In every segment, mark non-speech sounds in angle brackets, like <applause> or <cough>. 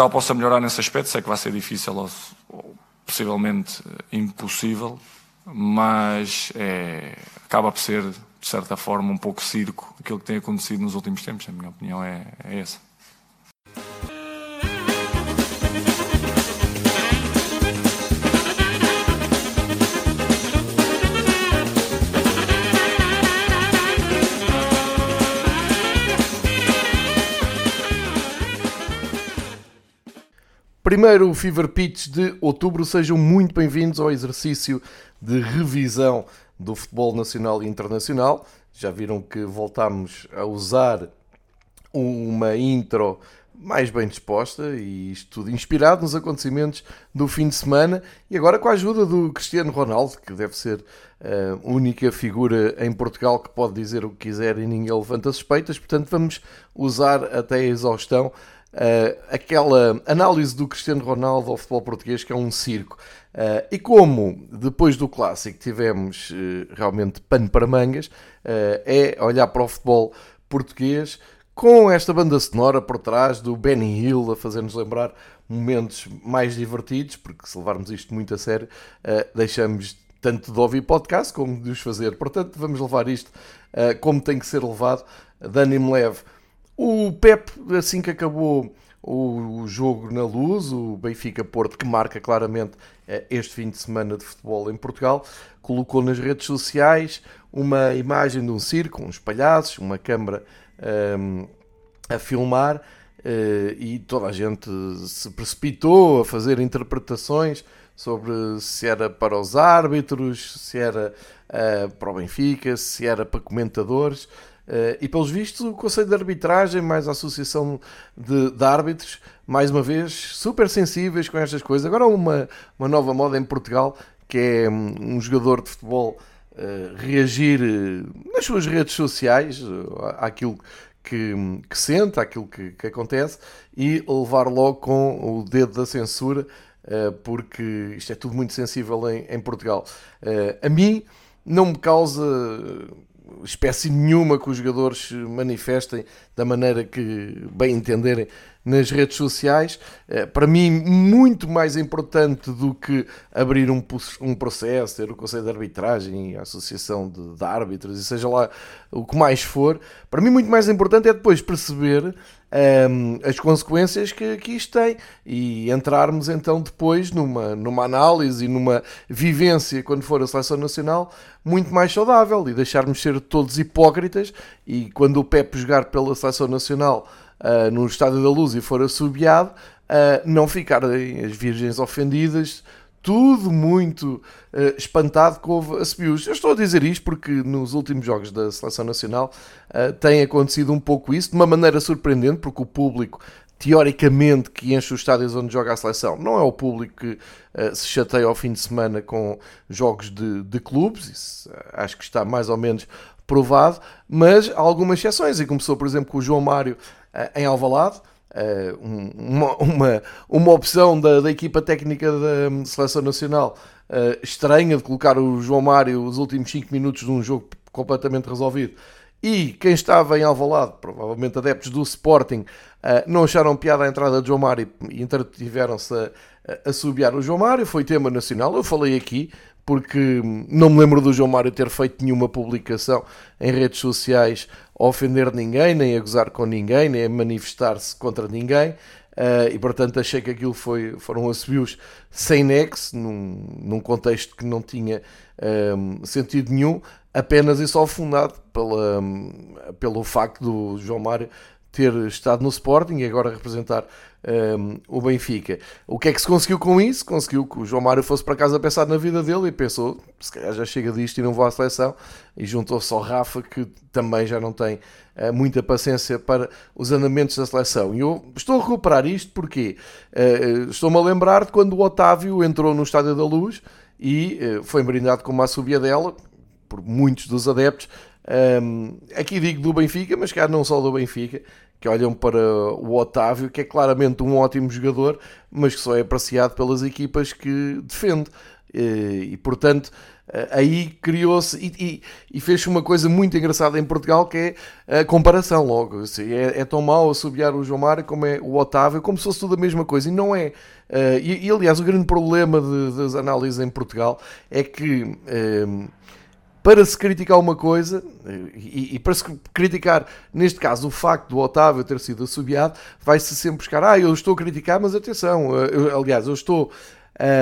Portugal possa melhorar nesse aspecto, sei que vai ser difícil ou, ou possivelmente impossível, mas é, acaba por ser, de certa forma, um pouco circo aquilo que tem acontecido nos últimos tempos. A minha opinião é, é essa. Primeiro Fever Pitch de outubro, sejam muito bem-vindos ao exercício de revisão do futebol nacional e internacional. Já viram que voltámos a usar uma intro mais bem disposta e isto tudo inspirado nos acontecimentos do fim de semana. E agora com a ajuda do Cristiano Ronaldo, que deve ser a única figura em Portugal que pode dizer o que quiser e ninguém levanta suspeitas, portanto vamos usar até a exaustão uh, aquela análise do Cristiano Ronaldo ao futebol português que é um circo. Uh, e como depois do clássico tivemos uh, realmente pano para mangas, é olhar para o futebol português com esta banda sonora por trás do Benny Hill a fazer-nos lembrar momentos mais divertidos, porque se levarmos isto muito a sério, deixamos tanto de ouvir podcast como de os fazer. Portanto, vamos levar isto como tem que ser levado, ânimo leve. O Pep, assim que acabou o jogo na luz, o Benfica Porto, que marca claramente eh, este fim de semana de futebol em Portugal, colocou nas redes sociais uma imagem de um circo, uns palhaços, uma câmara um, ehm, a filmar uh, e toda a gente se precipitou a fazer interpretações sobre se era para os árbitros, se era uh, para o Benfica, se era para comentadores. Uh, e pelos vistos, o Conselho de Arbitragem, mais a Associação de, de, Árbitros, mais uma vez, super sensíveis com estas coisas. Agora, uma, uma nova moda em Portugal que é um, um jogador de futebol uh, reagir uh, nas suas redes sociais àquilo que, que sente, àquilo que, que, acontece e levar logo com o dedo da censura, porque isto é tudo muito sensível em, em Portugal. a mim não me causa espécie nenhuma que os jogadores manifestem da maneira que bem entenderem nas redes sociais. Eh, para mim, muito mais importante do que abrir um, um processo, ter o Conselho de Arbitragem, a Associação de Árbitros, e seja lá o que mais for, para mim, muito mais importante é depois perceber um, as consequências que, que isto tem e entrarmos então depois numa, numa análise e numa vivência, quando for a seleção nacional, muito mais saudável e deixarmos ser todos hipócritas. E quando o Pepe jogar pela seleção nacional uh, no Estádio da Luz e for assobiado, uh, não ficarem as virgens ofendidas, tudo muito uh, espantado que houve assobios. Eu estou a dizer isto porque nos últimos jogos da Seleção Nacional uh, tem acontecido um pouco isso, de uma maneira surpreendente, porque o público teoricamente que enche os estádios onde joga a seleção não é o público que uh, se chateia ao fim de semana com jogos de, de clubes, isso, acho que está mais ou menos provado, mas há algumas exceções, e começou por exemplo com o João Mário uh, em Alvalade, uma, uma, uma opção da, da equipa técnica da um, Seleção Nacional estranha de colocar o João Mário os últimos 5 minutos de um jogo completamente resolvido. E quem estava em Alvalade, provavelmente adeptos do Sporting, eh, não acharam piada a entrada de João Mário e entretiveram-se a, a subiar. O João Mário, foi tema nacional, eu falei aqui, porque não me lembro do João Mário ter feito nenhuma publicação em redes sociais a ofender ninguém, nem a gozar com ninguém, nem a manifestar-se contra ninguém. Uh, e portanto achei que aquilo foi, foram assobios sem nexo, num, num contexto que não tinha um, sentido nenhum, apenas e só fundado pela, pelo facto do João Mário ter estado no Sporting e agora representar o Benfica. O que é que se conseguiu com isso? Conseguiu que o João Mário fosse para casa pensar na vida dele e pensou, se calhar já chega disto e não vou à seleção, e juntou-se ao Rafa, que também já não tem uh, muita paciência para os andamentos da seleção. E eu estou a recuperar isto porque uh, estou-me a lembrar de quando o Otávio entrou no Estádio da Luz e uh, foi brindado com uma subia dela, por muitos dos adeptos, um, aqui digo do Benfica, mas cá não só do Benfica, que olham para o Otávio, que é claramente um ótimo jogador, mas que só é apreciado pelas equipas que defende. E, portanto, aí criou-se e, e, e fez uma coisa muito engraçada em Portugal que é a comparação logo. Assim, é, é, tão mau assobiar o João Mário como é o Otávio, como se fosse tudo a mesma coisa. E não é. Uh, e, e, aliás, o grande problema de, das análises em Portugal é que. Uh, para se criticar uma coisa, e, e, para se criticar, neste caso, o facto do Otávio ter sido assobiado, vai-se sempre buscar, ah, eu estou a criticar, mas atenção, eu, aliás, eu estou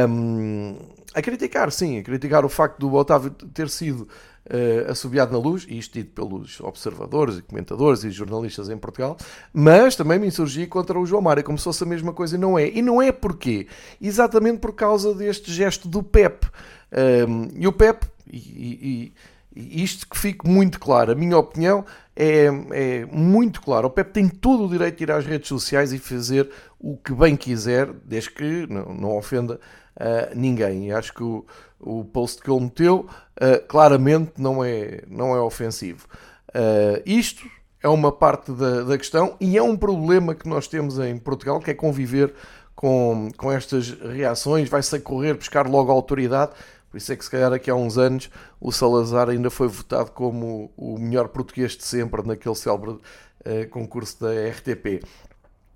um, a criticar, sim, a criticar o facto do Otávio ter sido uh, assobiado na luz, e isto dito pelos observadores e comentadores e jornalistas em Portugal, mas também me insurgi contra o João Mário, como se fosse a mesma coisa e não é. E não é porquê? Exatamente por causa deste gesto do Pep. Um, e o Pep, e, e, e isto que fique muito claro, a minha opinião é, é muito claro. O Pep tem todo o direito de ir às redes sociais e fazer o que bem quiser, desde que não, não ofenda uh, ninguém. E acho que o, o post que ele meteu uh, claramente não é, não é ofensivo. Uh, isto é uma parte da, da questão e é um problema que nós temos em Portugal, que é conviver com, com estas reações, vai-se a correr buscar logo a autoridade. Por isso é que, se calhar, daqui a uns anos, o Salazar ainda foi votado como o melhor português de sempre naquele célebre uh, concurso da RTP.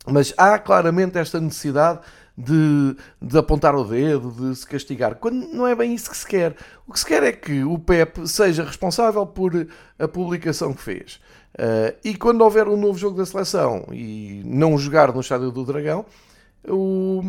Mas há claramente esta necessidade de, de, apontar o dedo, de se castigar, quando não é bem isso que se quer. O que se quer é que o PEP seja responsável por a publicação que fez. Uh, e quando houver um novo jogo da seleção e não jogar no Estádio do Dragão, o,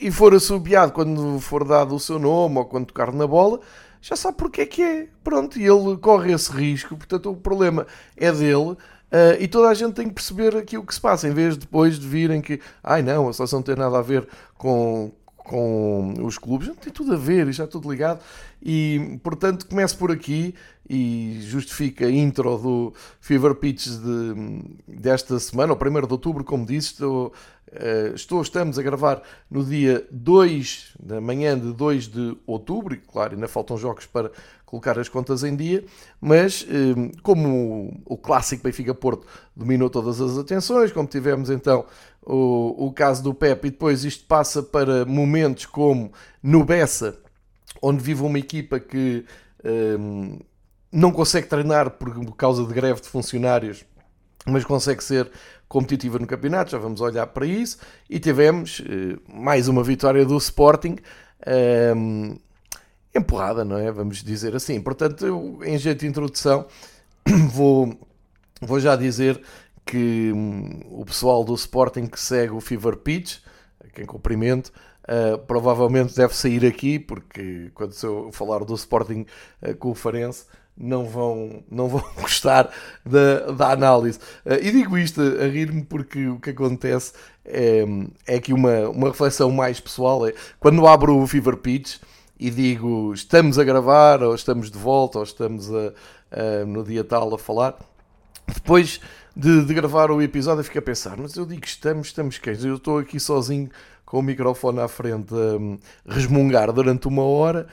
e, for assobiado quando for dado o seu nome ou quando tocar na bola, já sabe porque é que é. Pronto, e ele corre esse risco, portanto o problema é dele. Uh, e toda a gente tem que perceber aqui o que se passa, em vez de depois de virem que, ai não, a seleção não tem nada a ver com, com os clubes, tem tudo a ver, está tudo ligado. E portanto, começo por aqui e justifica a intro do Fever Pitch de, desta semana, o 1 de outubro, como disse, estou, uh, estou, estamos a gravar no dia 2 da manhã de 2 de outubro, e claro, ainda faltam jogos para colocar as contas em dia, mas eh, como o clássico Benfica-Porto dominou todas as atenções, como tivemos então o, o caso do Pepe, e depois isto passa para momentos como no Bessa, onde vive uma equipa que um, não consegue treinar por causa de greve de funcionários, mas consegue ser competitiva no campeonato, já vamos olhar para isso, e tivemos uh, mais uma vitória do Sporting, um, empurrada, não é? Vamos dizer assim. Portanto, eu, em jeito de introdução, <coughs> vou, vou já dizer que hum, o pessoal do Sporting que segue o Fever Pitch, quem cumprimento, uh, provavelmente deve sair aqui, porque quando eu falar do Sporting uh, com o Farense, não vão, não vão <laughs> gostar da, da análise. Uh, e digo isto a rir-me porque o que acontece é, é que uma, uma reflexão mais pessoal é quando abro o Fever Pitch e digo estamos a gravar, ou estamos de volta, ou estamos a, a, no dia tal a falar, depois de, de, gravar o episódio eu fico a pensar, mas eu digo estamos, estamos quem? Eu estou aqui sozinho com o microfone à frente a um, resmungar durante uma hora,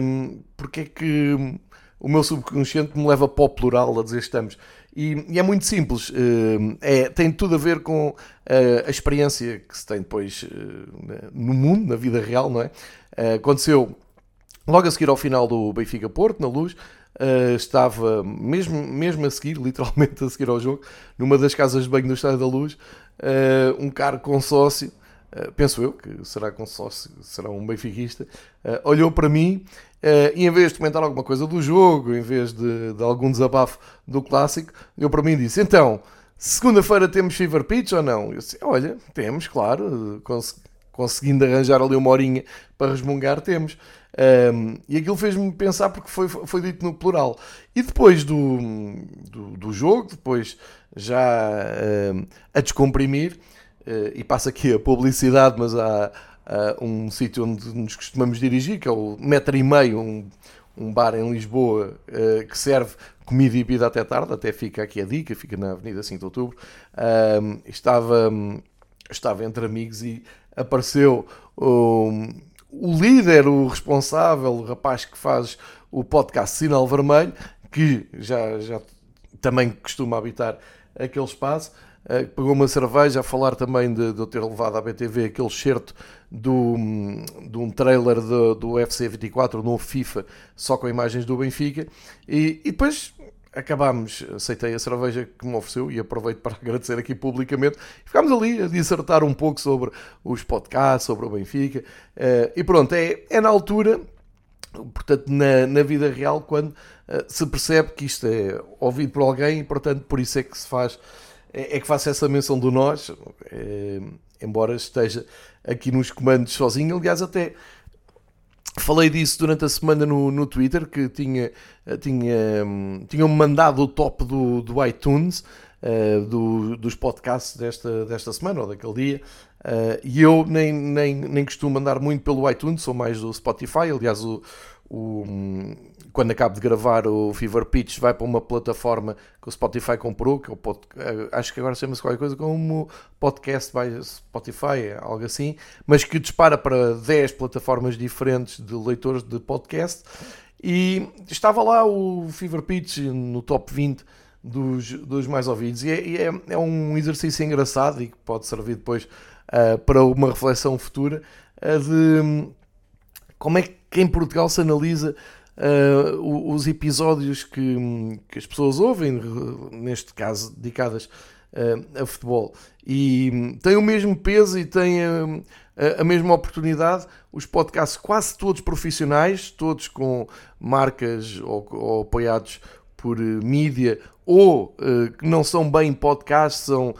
um, porque é que o meu subconsciente me leva para o plural a dizer estamos. E, e é muito simples, hum, é, tem tudo a ver com a, a experiência que se tem depois hum, no mundo, na vida real, não é? Uh, aconteceu logo a seguir ao final do Benfica Porto, na luz. Uh, estava mesmo, mesmo a seguir, <laughs> literalmente a seguir ao jogo, numa das casas de banho do Estádio da Luz, uh, um carro consórcio, uh, penso eu que será consórcio, será um benfiquista, olhou para mim e em vez de comentar alguma coisa do jogo, em vez de, de algum desabafo do clássico, olhou para mim e disse: Então, segunda-feira temos Fever Pitch ou não? Eu disse: Olha, temos, claro, consegui conseguindo arranjar ali uma horinha para resmungar, temos. Um, e aquilo fez-me pensar porque foi, foi dito no plural. E depois do, do, do jogo, depois já um, a descomprimir, uh, e passa aqui a publicidade, mas há, há um sítio onde nos costumamos dirigir, que é o metro e meio, um, um bar em Lisboa uh, que serve comida e bebida até tarde, até fica aqui a dica, fica na Avenida 5 de Outubro. Estava, estava entre amigos e apareceu o, o líder, o responsável, o rapaz que faz o podcast Sinal Vermelho, que já, já também costuma habitar aquele espaço. uh, pagou uma cerveja a falar também de, de eu ter levado à BTV aquele certo do, de um trailer do, do UFC 24 no FIFA, só com imagens do Benfica. E, e depois acabámos, aceitei a cerveja que me ofereceu e aproveito para <laughs> agradecer aqui publicamente. Ficámos ali a dissertar um pouco sobre os podcasts, sobre o Benfica. Uh, e pronto, é, é na altura, portanto, na, na vida real, quando uh, se percebe que isto é ouvido por alguém e, portanto, por isso é que se faz, é, é que faço essa menção do nós, é, embora esteja aqui nos comandos sozinho. Aliás, até Falei disso durante a semana no, no Twitter, que tinha, tinha, tinham-me mandado o top do, do iTunes, uh, do, dos podcasts desta, desta semana ou daquele dia, uh, e eu nem, nem, nem costumo andar muito pelo iTunes, sou mais do Spotify. Aliás, o, o, quando acabo de gravar o Fever Pitch vai para uma plataforma que o Spotify comprou, que é pod, eh, acho que agora chama-se qualquer coisa como Podcast by Spotify, algo assim, mas que dispara para 10 plataformas diferentes de leitores de podcast. E estava lá o Fever Pitch no top 20 dos, dos mais ouvidos. E, é, é, é, um exercício engraçado e que pode servir depois uh, para uma reflexão futura uh, de como é que em Portugal se analisa uh, os episódios que, que, as pessoas ouvem, neste caso dedicadas uh, a futebol, e tem o mesmo peso e tem a, a, mesma oportunidade. Os podcasts, quase todos profissionais, todos com marcas ou, ou apoiados por mídia, ou uh, que não são bem podcasts, são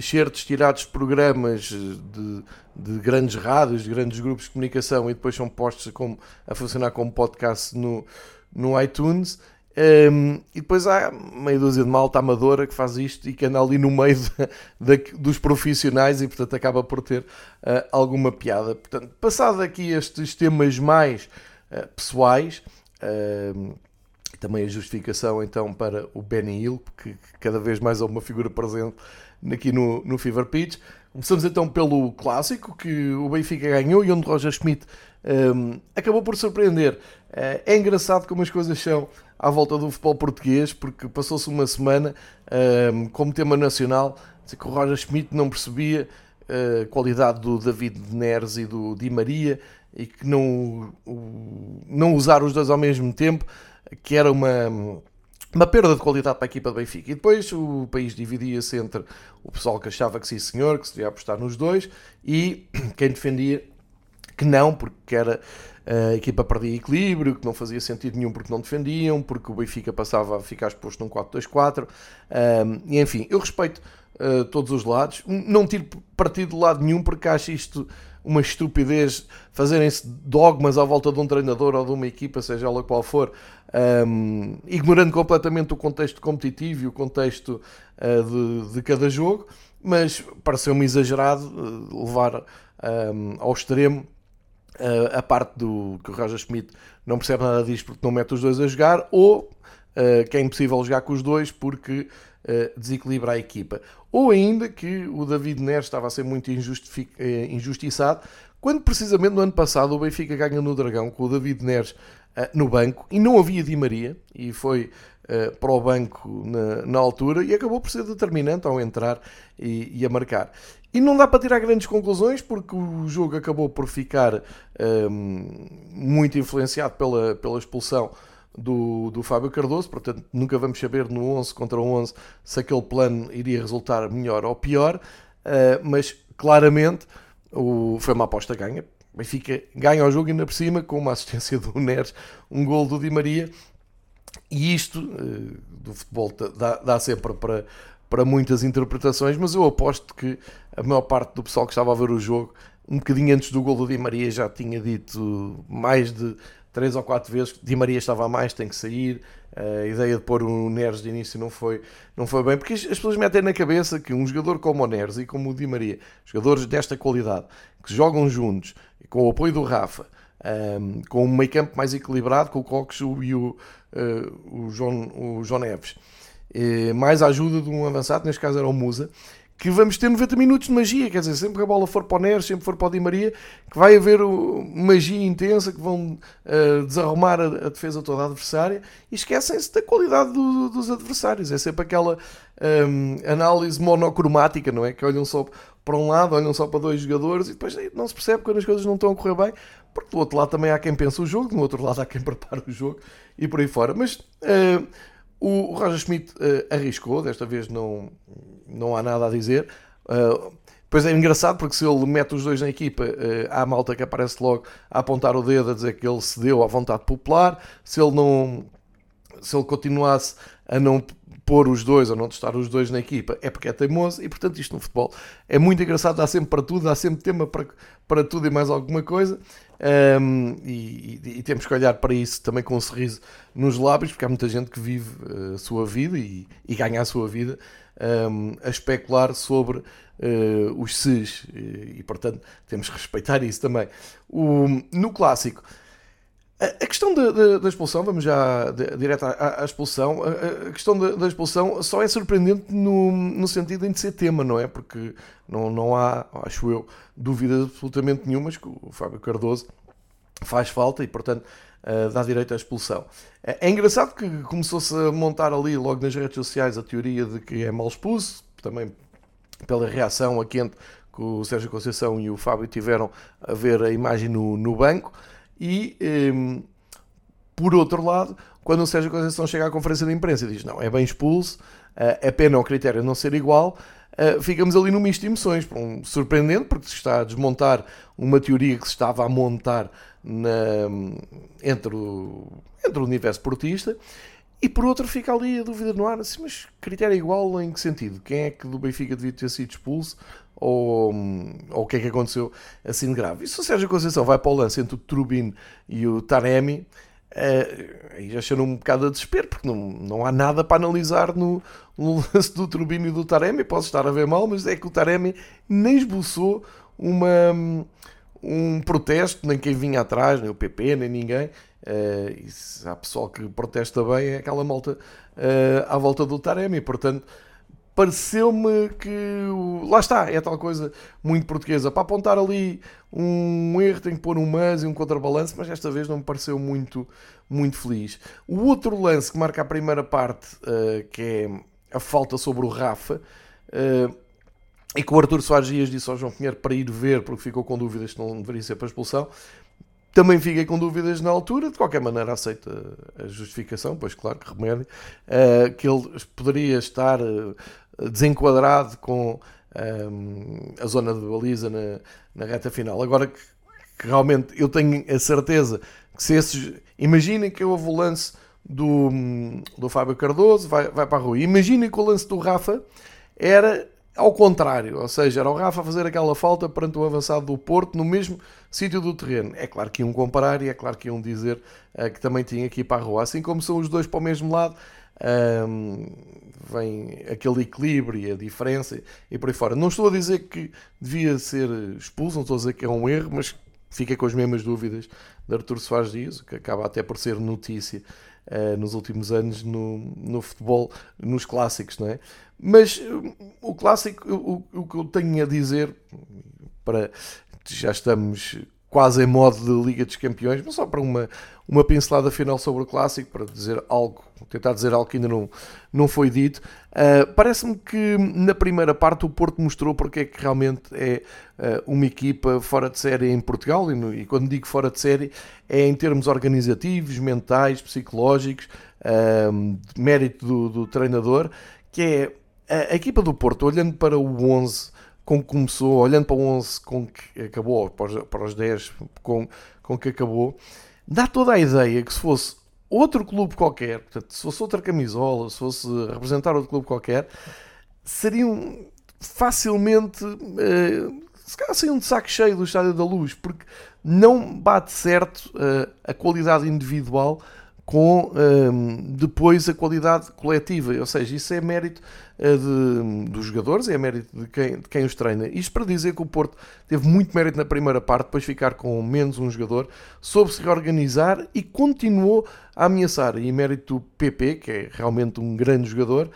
certos tirados de programas de, de grandes rádios, de grandes grupos de comunicação e depois são postos como, a funcionar como podcast no, no iTunes. Um, e depois há meia dúzia de malta amadora que faz isto e que anda ali no meio <laughs> de, de, dos profissionais e portanto acaba por ter uh, alguma piada. Portanto, passado aqui estes temas mais uh, pessoais, uh, também a justificação então para o Benny Hill, que cada vez mais é uma figura presente aqui no, no Fever Pitch. Começamos então pelo clássico que o Benfica ganhou e onde Roger Schmidt um, acabou por surpreender. Uh, é engraçado como as coisas são à volta do futebol português, porque passou-se uma semana um, como tema nacional que o Roger Schmidt não percebia a qualidade do David Neres e do Di Maria e que não, não usar os dois ao mesmo tempo, que era uma uma perda de qualidade para a equipa do Benfica. E depois o país dividia-se entre o pessoal que achava que sim senhor, que se devia apostar nos dois, e <clears throat> quem defendia que não, porque era a equipa perdia equilíbrio, que não fazia sentido nenhum porque não defendiam, porque o Benfica passava a ficar exposto num 4-2-4. Um, e enfim, eu respeito uh, todos os lados, não tiro partido de lado nenhum porque acho isto uma estupidez fazerem-se dogmas à volta de um treinador ou de uma equipa, seja ela qual for, um, ignorando completamente o contexto competitivo e o contexto uh, de, de, cada jogo, mas pareceu-me exagerado uh, levar um, ao extremo uh, a parte do que o Roger Schmidt não percebe nada disto porque não mete os dois a jogar, ou que é impossível jogar com os dois porque desequilibra a equipa. Ou ainda que o David Neres estava a ser muito injustiçado, quando precisamente no ano passado o Benfica ganha no Dragão com o David Neres uh, no banco e não havia Di Maria e foi para o banco na, na, altura e acabou por ser determinante ao entrar e, e, a marcar. E não dá para tirar grandes conclusões porque o jogo acabou por ficar um, ehm, muito influenciado pela, pela expulsão do, do Fábio Cardoso, portanto nunca vamos saber no 11 contra 11 se aquele plano iria resultar melhor ou pior, uh, mas claramente o, foi uma aposta ganha, Benfica ganha o jogo ainda por cima com uma assistência do Neres, um gol do Di Maria. E isto uh, do futebol dá, dá sempre para, para muitas interpretações, mas eu aposto que a maior parte do pessoal que estava a ver o jogo, um bocadinho antes do gol do Di Maria, já tinha dito mais de três ou quatro vezes Di Maria estava a mais, tem que sair. A ideia de pôr o Neres de início não foi, não foi bem, porque as pessoas metem na cabeça que um jogador como o Neres e como o Di Maria, jogadores desta qualidade, que jogam juntos, com o apoio do Rafa, um, com um meio campo mais equilibrado, com o Cox e o, uh, o, João, o João Neves, e mais a ajuda de um avançado, neste caso era o Musa, que vamos ter 90 minutos de magia, quer dizer, sempre que a bola for para o Neres, sempre for para o Di Maria, que vai haver magia intensa, que vão uh, desarrumar a, a, defesa toda adversária e esquecem-se da qualidade do, dos adversários. É sempre aquela um, análise monocromática, não é? Que olham só para um lado, olham só para dois jogadores e depois não se percebe quando as coisas não estão a correr bem, porque do outro lado também há quem pensa o jogo, do outro lado há quem <laughs> prepara o jogo e por aí fora. Mas uh, o Roger Schmidt uh, arriscou, desta vez não, não há nada a dizer. Uh, Pois é engraçado porque se ele mete os dois na equipa, uh, há malta que aparece logo a apontar o dedo a dizer que ele cedeu à vontade popular. Se ele não, se ele continuasse a não pôr os dois ou não testar os dois na equipa, é porque é teimoso e portanto isto no futebol é muito engraçado, dá sempre para tudo, dá sempre tema para, para tudo e mais alguma coisa. Um, e, e, e, temos que olhar para isso também com um sorriso nos lábios, porque há muita gente que vive a sua vida e, e ganha a sua vida um, a especular sobre uh, os SES e, e, portanto, temos que respeitar isso também. O, no clássico, a, questão da, expulsão, vamos já direto à, à expulsão, a, a questão da, expulsão só é surpreendente no, no sentido em de ser tema, não é? Porque não, não há, acho eu, dúvida absolutamente nenhuma que o Fábio Cardoso faz falta e, portanto, uh, dá direito à expulsão. É, é engraçado que começou-se a montar ali, logo nas redes sociais, a teoria de que é mal expulso, também pela reação a quente que o Sérgio Conceição e o Fábio tiveram a ver a imagem no, no banco. E, um, ehm, por outro lado, quando o Sérgio Conceição chega à conferência de imprensa e diz não, é bem expulso, uh, é pena o critério não ser igual, uh, ficamos ali num misto de emoções. Um, surpreendente, porque se está a desmontar uma teoria que se estava a montar na, entre, o, entre o universo portista. E por outro fica ali a dúvida no ar, assim, mas critério igual em que sentido? Quem é que do Benfica devia ter sido expulso? Ou, ou o que é que aconteceu assim de grave? E se o Sérgio Conceição vai para o lance entre o Trubin e o Taremi, uh, aí já cheira um bocado a desespero, porque não, não há nada para analisar no, no <laughs> lance do Trubin e do Taremi. Posso estar a ver mal, mas é que o Taremi nem esboçou uma um protesto, nem quem vinha atrás, nem o PP, nem ninguém. Uh, há pessoal que protesta bem, é aquela malta uh, à volta do Taremi. Portanto, pareceu-me que. Lá está, é tal coisa muito portuguesa. Para apontar ali um erro, tem que pôr um mas e um contrabalanço, mas esta vez não me pareceu muito, muito feliz. O outro lance que marca a primeira parte, uh, que é a falta sobre o Rafa. Uh, e que o Arthur Soares Dias disse ao João Pinheiro para ir ver, porque ficou com dúvidas se não deveria ser para expulsão. Também fiquei com dúvidas na altura, de qualquer maneira aceita a justificação, pois claro que remédio, uh, que ele poderia estar uh, desenquadrado com uh, a zona de baliza na, na reta final. Agora que, que, realmente eu tenho a certeza que se esses. Imaginem que houve o lance do, do Fábio Cardoso, vai, vai para a rua. Imaginem que o lance do Rafa era ao contrário, ou seja, era o Rafa fazer aquela falta perante o avançado do Porto no mesmo sítio do terreno. É claro que iam comparar e é claro que iam dizer uh, que também tinha que ir para a rua. Assim como são os dois para o mesmo lado, um, vem aquele equilíbrio e a diferença e por aí fora. Não estou a dizer que devia ser expulso, não estou a dizer que é um erro, mas fica com as mesmas dúvidas de Artur Soares Dias, que acaba até por ser notícia uh, nos últimos anos no, no futebol, nos clássicos, não é? Mas uh, o clássico, o, o que eu tenho a dizer, para já estamos quase em modo de Liga dos Campeões, mas só para uma, uma pincelada final sobre o clássico, para dizer algo, tentar dizer algo que ainda não, não foi dito. Uh, Parece-me que na primeira parte o Porto mostrou porque é que realmente é uh, uma equipa fora de série em Portugal, e, no, e, quando digo fora de série é em termos organizativos, mentais, psicológicos, uh, mérito do, do, treinador, que é a, a equipa do Porto, olhando para o 11 com que começou, olhando para o 11 com que acabou, para os, para os 10 com, com que acabou, dá toda a ideia que se fosse outro clube qualquer, portanto, se fosse outra camisola, se fosse representar outro clube qualquer, seriam facilmente. Uh, se calhar seriam de saco cheio do Estádio da Luz, porque não bate certo uh, a qualidade individual com um, depois a qualidade coletiva. Ou seja, isso é mérito uh, de, dos jogadores, é mérito de quem, de quem os treina. Isto para dizer que o Porto teve muito mérito na primeira parte, depois ficar com menos um jogador, soube se reorganizar e continuou a ameaçar. E mérito do PP, que é realmente um grande jogador,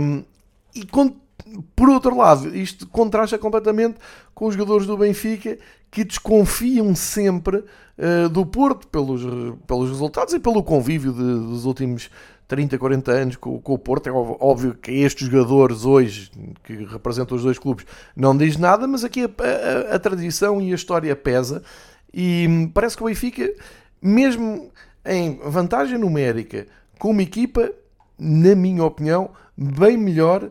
um, e por outro lado, isto contrasta completamente com os jogadores do Benfica que desconfiam sempre uh, do Porto pelos, pelos resultados e pelo convívio de, dos últimos 30, 40 anos com, com, o Porto. É óbvio que estes jogadores hoje, que representam os dois clubes, não diz nada, mas aqui a, a, a tradição e a história pesa. E parece que o Benfica, mesmo em vantagem numérica, com uma equipa, na minha opinião, bem melhor uh,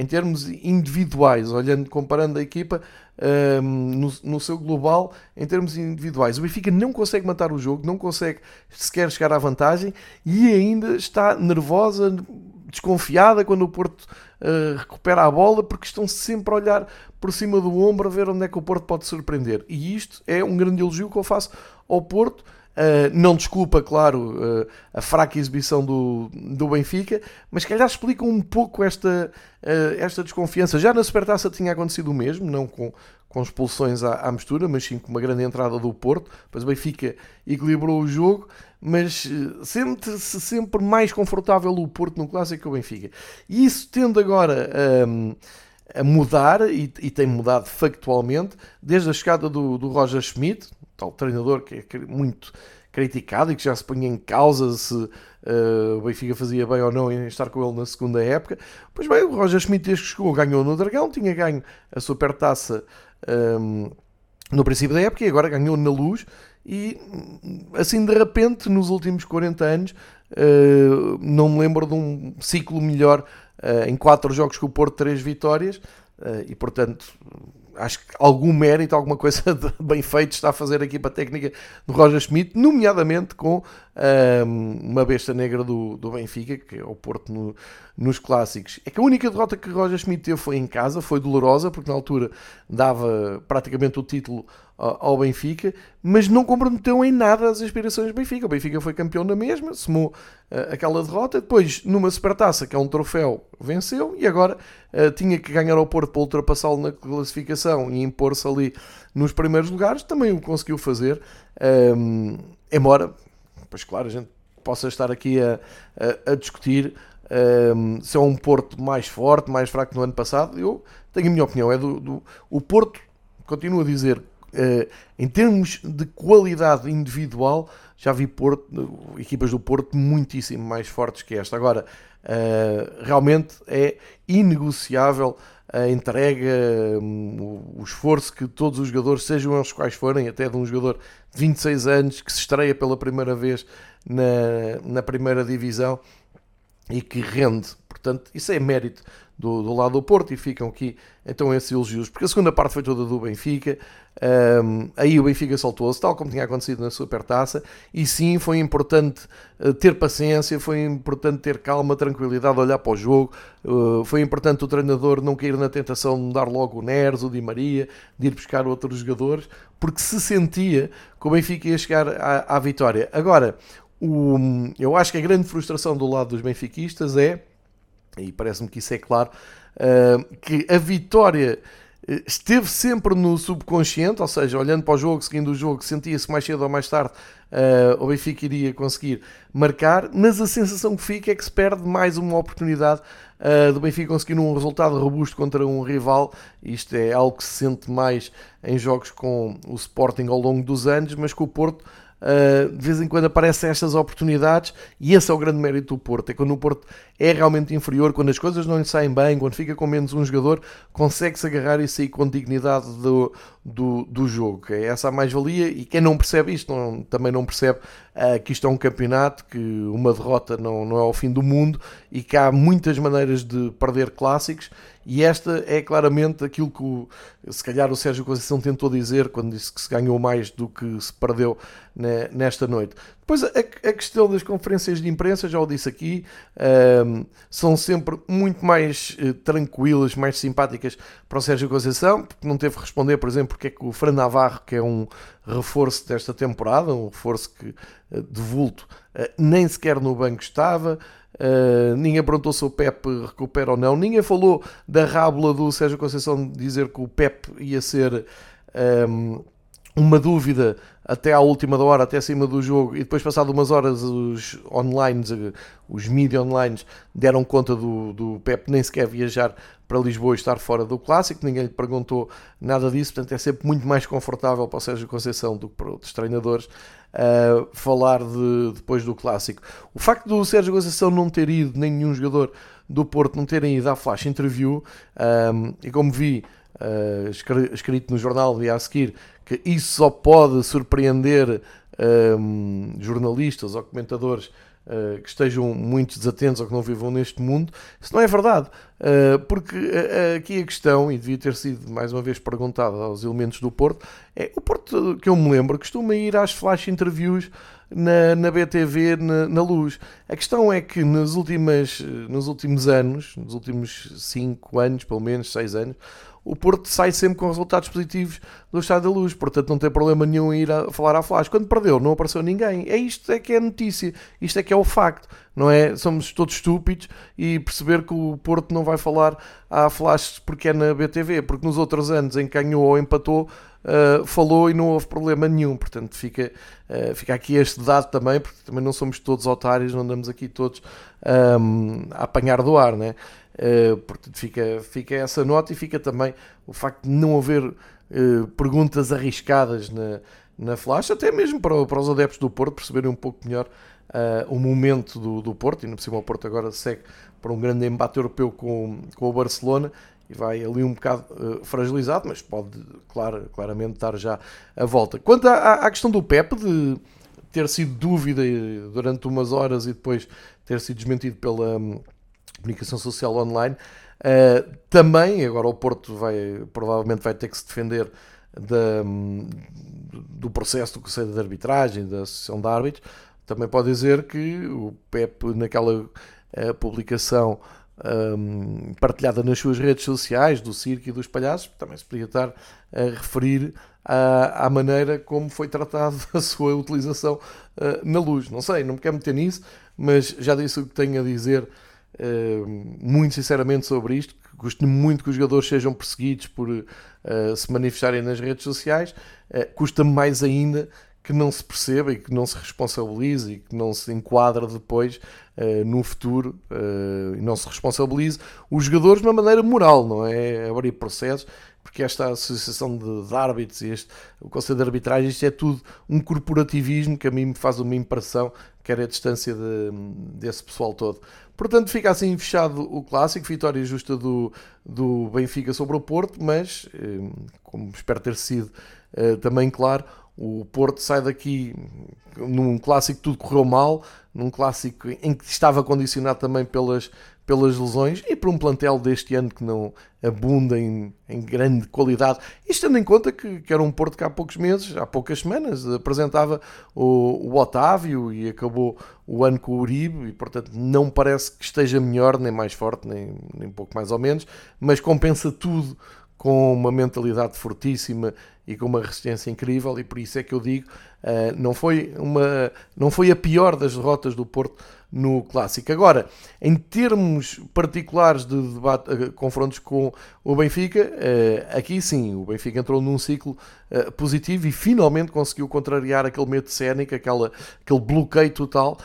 em termos individuais, olhando, comparando a equipa uh, no, no, seu global, em termos individuais. O Benfica não consegue matar o jogo, não consegue sequer chegar à vantagem e ainda está nervosa, desconfiada quando o Porto uh, recupera a bola, porque estão sempre a olhar por cima do ombro a ver onde é que o Porto pode surpreender. E isto é um grande elogio que eu faço ao Porto Uh, não desculpa, claro, uh, a fraca exibição do, do Benfica, mas calhar explica um pouco esta, uh, esta desconfiança. Já na Supertaça tinha acontecido o mesmo, não com, com expulsões à, à, mistura, mas sim com uma grande entrada do Porto. Depois o Benfica equilibrou o jogo, mas sente-se sempre mais confortável o Porto no clássico que o Benfica. E isso tende agora um, a mudar, e, e, tem mudado factualmente, desde a chegada do, do Roger Schmidt tal treinador que é muito criticado e que já se punha em causa se uh, o Benfica fazia bem ou não em estar com ele na segunda época. Pois bem, o Roger Schmidt, desde que chegou, ganhou no Dragão, tinha ganho a supertaça um, ehm, no princípio da época e agora ganhou na Luz. E assim de repente, nos últimos 40 anos, uh, não me lembro de um ciclo melhor uh, em 4 jogos com o Porto, 3 vitórias. e portanto, acho que algum mérito, alguma coisa <laughs> bem feito está a fazer a equipa técnica do Roger Schmidt, nomeadamente com um, uma besta negra do, do Benfica, que é o Porto no, nos clássicos. É que a única derrota que Roger Schmidt teve foi em casa, foi dolorosa, porque na altura dava praticamente o título ao Benfica, mas não comprometeu em nada as aspirações do Benfica. O Benfica foi campeão na mesma, somou uh, aquela derrota, depois numa supertaça, que é um troféu, venceu, e agora uh, tinha que ganhar ao Porto para ultrapassá-lo na classificação e impor-se ali nos primeiros lugares, também o conseguiu fazer, um, embora, pois claro, a gente possa estar aqui a, a, a discutir um, se é um Porto mais forte, mais fraco no ano passado, eu tenho a minha opinião, é do, do o Porto, continuo a dizer, em termos de qualidade individual, já vi Porto, equipas do Porto muitíssimo mais fortes que esta. Agora, uh, realmente é inegociável a entrega, um, o esforço que todos os jogadores, sejam eles quais forem, até de um jogador de 26 anos que se estreia pela primeira vez na, na primeira divisão, e que rende. Portanto, isso é mérito do, do, lado do Porto e ficam aqui então esses elogios, porque a segunda parte foi toda do Benfica. Um, aí o Benfica soltou-se, tal como tinha acontecido na Supertaça, e sim foi importante uh, ter paciência, foi importante ter calma, tranquilidade, olhar para o jogo. Uh, foi importante o treinador não cair na tentação de dar logo o Neres, o Di Maria, de ir buscar outros jogadores, porque se sentia que o Benfica ia chegar à, à vitória. Agora, o, eu acho que a grande frustração do lado dos benfiquistas é, e parece-me que isso é claro, uh, que a vitória eh, esteve sempre no subconsciente, ou seja, olhando para o jogo, seguindo o jogo, sentia-se mais cedo ou mais tarde uh, o Benfica iria conseguir marcar, mas a sensação que fica é que se perde mais uma oportunidade uh, do Benfica conseguir um resultado robusto contra um rival. Isto é algo que se sente mais em jogos com o Sporting ao longo dos anos, mas com o Porto Uh, de vez em quando aparecem estas oportunidades e esse é o grande mérito do Porto. É quando o Porto é realmente inferior, quando as coisas não lhe saem bem, quando fica com menos um jogador, consegue-se agarrar e sair com dignidade do, do, do jogo. É essa a mais-valia e quem não percebe isto não, também não percebe uh, que isto é um campeonato, que uma derrota não, não é o fim do mundo e que há muitas maneiras de perder clássicos e esta é claramente aquilo que o, se calhar o Sérgio Conceição tentou dizer quando disse que se ganhou mais do que se perdeu nesta noite. Depois, a, questão das conferências de imprensa, já o disse aqui, são sempre muito mais uh, tranquilas, mais simpáticas para o Sérgio Conceição, porque não teve que responder, por exemplo, porque é que o Fran Navarro, que é um reforço desta temporada, um reforço que, uh, de vulto, uh, nem sequer no banco estava. Uh, ninguém perguntou se o Pep recupera ou não. Ninguém falou da rábula do Sérgio Conceição de dizer que o Pep ia ser um, uma dúvida até à última da hora, até acima do jogo, e depois, passado umas horas, os online, os mídia online, deram conta do, do Pep nem sequer viajar para Lisboa e estar fora do clássico, ninguém lhe perguntou nada disso, portanto é sempre muito mais confortável para o Sérgio Conceição do que para outros treinadores uh, falar de, depois do clássico. O facto do Sérgio Conceição não ter ido, nem nenhum jogador do Porto não terem ido à flash interview, um, e como vi uh, escrito no jornal e a seguir, que isso só pode surpreender um, jornalistas ou comentadores que estejam muito desatentos ou que não vivam neste mundo. Isso não é verdade, uh, porque uh, aqui a questão, e devia ter sido mais uma vez perguntada aos elementos do Porto, é o Porto, que eu me lembro, costuma ir às flash interviews na, na BTV, na, na, Luz. A questão é que nas últimas, nos últimos anos, nos últimos 5 anos, pelo menos 6 anos, o Porto sai sempre com resultados positivos do Estado da Luz, portanto não tem problema nenhum em ir a falar à Flash. Quando perdeu, não apareceu ninguém. É isto é que é a notícia, isto é que é o facto, não é? Somos todos estúpidos e perceber que o Porto não vai falar à Flash porque é na BTV, porque nos outros anos em que ganhou ou empatou, Uh, falou e não houve problema nenhum. Portanto, fica, uh, fica aqui este dado também, porque também não somos todos otários, não andamos aqui todos um, a apanhar do ar, né? Uh, portanto, fica, fica essa nota e fica também o facto de não haver uh, perguntas arriscadas na, na flash, até mesmo para, para os adeptos do Porto perceberem um pouco melhor uh, o momento do, do Porto. E no cima o Porto agora segue para um grande embate europeu com, com o Barcelona e vai ali um bocado fragilizado, mas pode claro, claramente dar já a volta. Quanto à, à questão do Pep, de ter sido dúvida durante umas horas e depois ter sido desmentido pela comunicação social online. Uh, também, agora o Porto vai, provavelmente vai ter que se defender da, do processo do Conselho de Arbitragem, da Associação de Árbitros. Também pode dizer que o PEP, naquela uh, publicação um, partilhada nas suas redes sociais, do circo e dos palhaços, também se podia estar a referir à, à maneira como foi tratado <laughs> a sua utilização uh, na luz. Não sei, não me quero meter nisso, mas já disse o que tenho a dizer muito sinceramente sobre isto. Gosto muito que os jogadores sejam perseguidos por uh, se manifestarem nas redes sociais. Uh, Custa-me mais ainda que não se perceba e que não se responsabilize e que não se enquadre depois uh, no futuro e não se responsabilize os jogadores de uma maneira moral, não é abrir processos, porque esta associação de, de árbitros e este, o Conselho de Arbitragem, isto é tudo um corporativismo que a mim me faz uma impressão que era a distância de, desse pessoal todo. Portanto, fica assim fechado o clássico, vitória justa do, do Benfica sobre o Porto, mas, eh, como espero ter sido eh, também claro, o Porto sai daqui num clássico que tudo correu mal, num clássico em que estava condicionado também pelas, pelas lesões e por um plantel deste ano que não abunda em, em grande qualidade. Isto tendo em conta que, que, era um Porto que há poucos meses, há poucas semanas, apresentava o, o Otávio e acabou o ano com o Uribe e, portanto, não parece que esteja melhor, nem mais forte, nem, nem pouco mais ou menos, mas compensa tudo com uma mentalidade fortíssima e com uma resistência incrível e por isso é que eu digo, uh, não, foi uma, não foi a pior das derrotas do Porto no Clássico. Agora, em termos particulares de debate, uh, confrontos com o Benfica, uh, aqui sim, o Benfica entrou num ciclo positivo e finalmente conseguiu contrariar aquele medo cénico, aquela, aquele bloqueio total,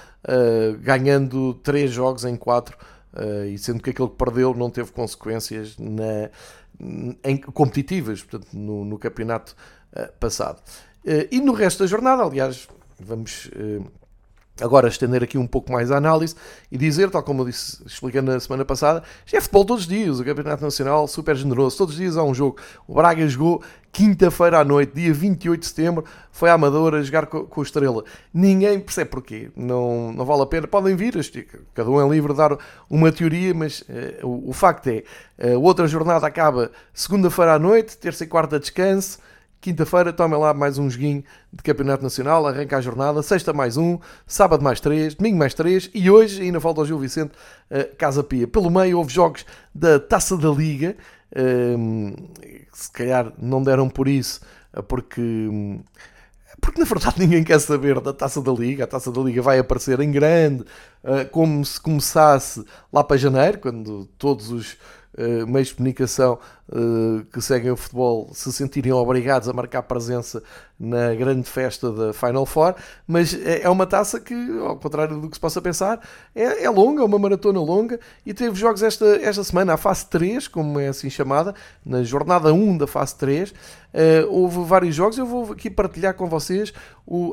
ganhando três jogos em quatro e sendo que aquele que perdeu não teve consequências na em, competitivas portanto, no, no campeonato passado. E no resto da jornada, aliás, vamos agora estender aqui um pouco mais a análise e dizer, tal como eu disse, expliquei na semana passada, é futebol todos os dias, o Campeonato Nacional super generoso, todos os dias há um jogo. O Braga jogou quinta-feira à noite, dia 28 de setembro, foi à Amadora jogar com, com o Estrela. Ninguém percebe porquê, não, não vale a pena. Podem vir, cada um é livre de dar uma teoria, mas uh, o, o, facto é, uh, outra jornada acaba segunda-feira à noite, terça e quarta descanso, Quinta-feira, tomem lá mais um joguinho de Campeonato Nacional, arranca a jornada. Sexta, mais um. Sábado, mais três. Domingo, mais três. E hoje, ainda falta o Gil Vicente, uh, Casa Pia. Pelo meio, houve jogos da Taça da Liga. Uh, se calhar não deram por isso, eh, porque. Porque na verdade <laughs> ninguém quer saber da taça da Liga. A taça da Liga vai aparecer em grande, como se começasse lá para janeiro, quando todos os uh, meios de comunicação uh, que seguem o futebol se sentirem obrigados a marcar presença na grande festa da Final Four, mas é, é uma taça que, ao contrário do que se possa pensar, é, é longa, é uma maratona longa e teve jogos esta, esta semana, a fase 3, como é assim chamada, na jornada 1 da fase 3. Uh, houve vários jogos, eu vou aqui partilhar com vocês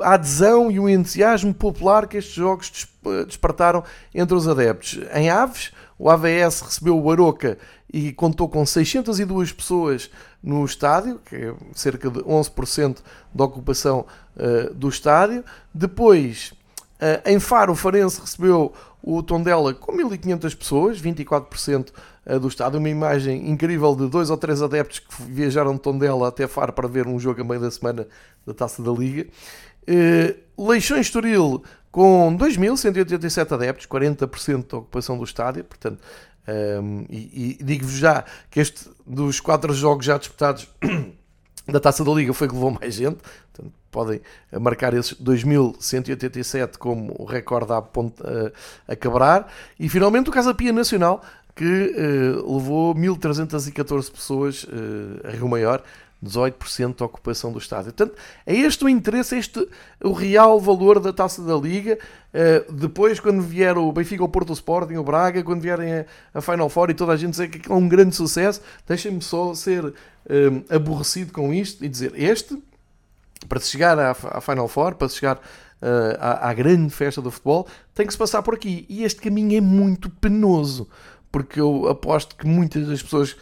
a adesão e o entusiasmo popular que estes jogos despertaram entre os adeptos. Em Aves, o AVS recebeu o Aroca e contou com 602 pessoas no estádio, que é cerca de 11% da ocupação uh, do estádio. Depois, uh, em Faro, o Farense recebeu o Tondela com 1500 pessoas, 24% uh, do estádio. Uma imagem incrível de dois ou três adeptos que viajaram de Tondela até Faro para ver um jogo a meio da semana da Taça da Liga. Leixões Estoril com 2.187 adeptos, 40% da ocupação do estádio, portanto, um, e, e digo-vos já que este dos quatro jogos já disputados <clears throat> da Taça da Liga foi que levou mais gente, portanto, podem marcar esses 2.187 como o recorde a, a, a quebrar, e finalmente o Casa Pia Nacional que uh, levou 1.314 pessoas uh, a Rio Maior, 18% da ocupação do estádio. Portanto, é este o interesse, é este o real valor da taça da Liga. Uh, depois, quando vier o Benfica, o Porto, o Sporting, o Braga, quando vierem a, a Final Four e toda a gente dizer que é um grande sucesso, deixem-me só ser uh, aborrecido com isto e dizer: este, para se chegar à, à Final Four, para se chegar uh, à, à grande festa do futebol, tem que se passar por aqui. E este caminho é muito penoso, porque eu aposto que muitas das pessoas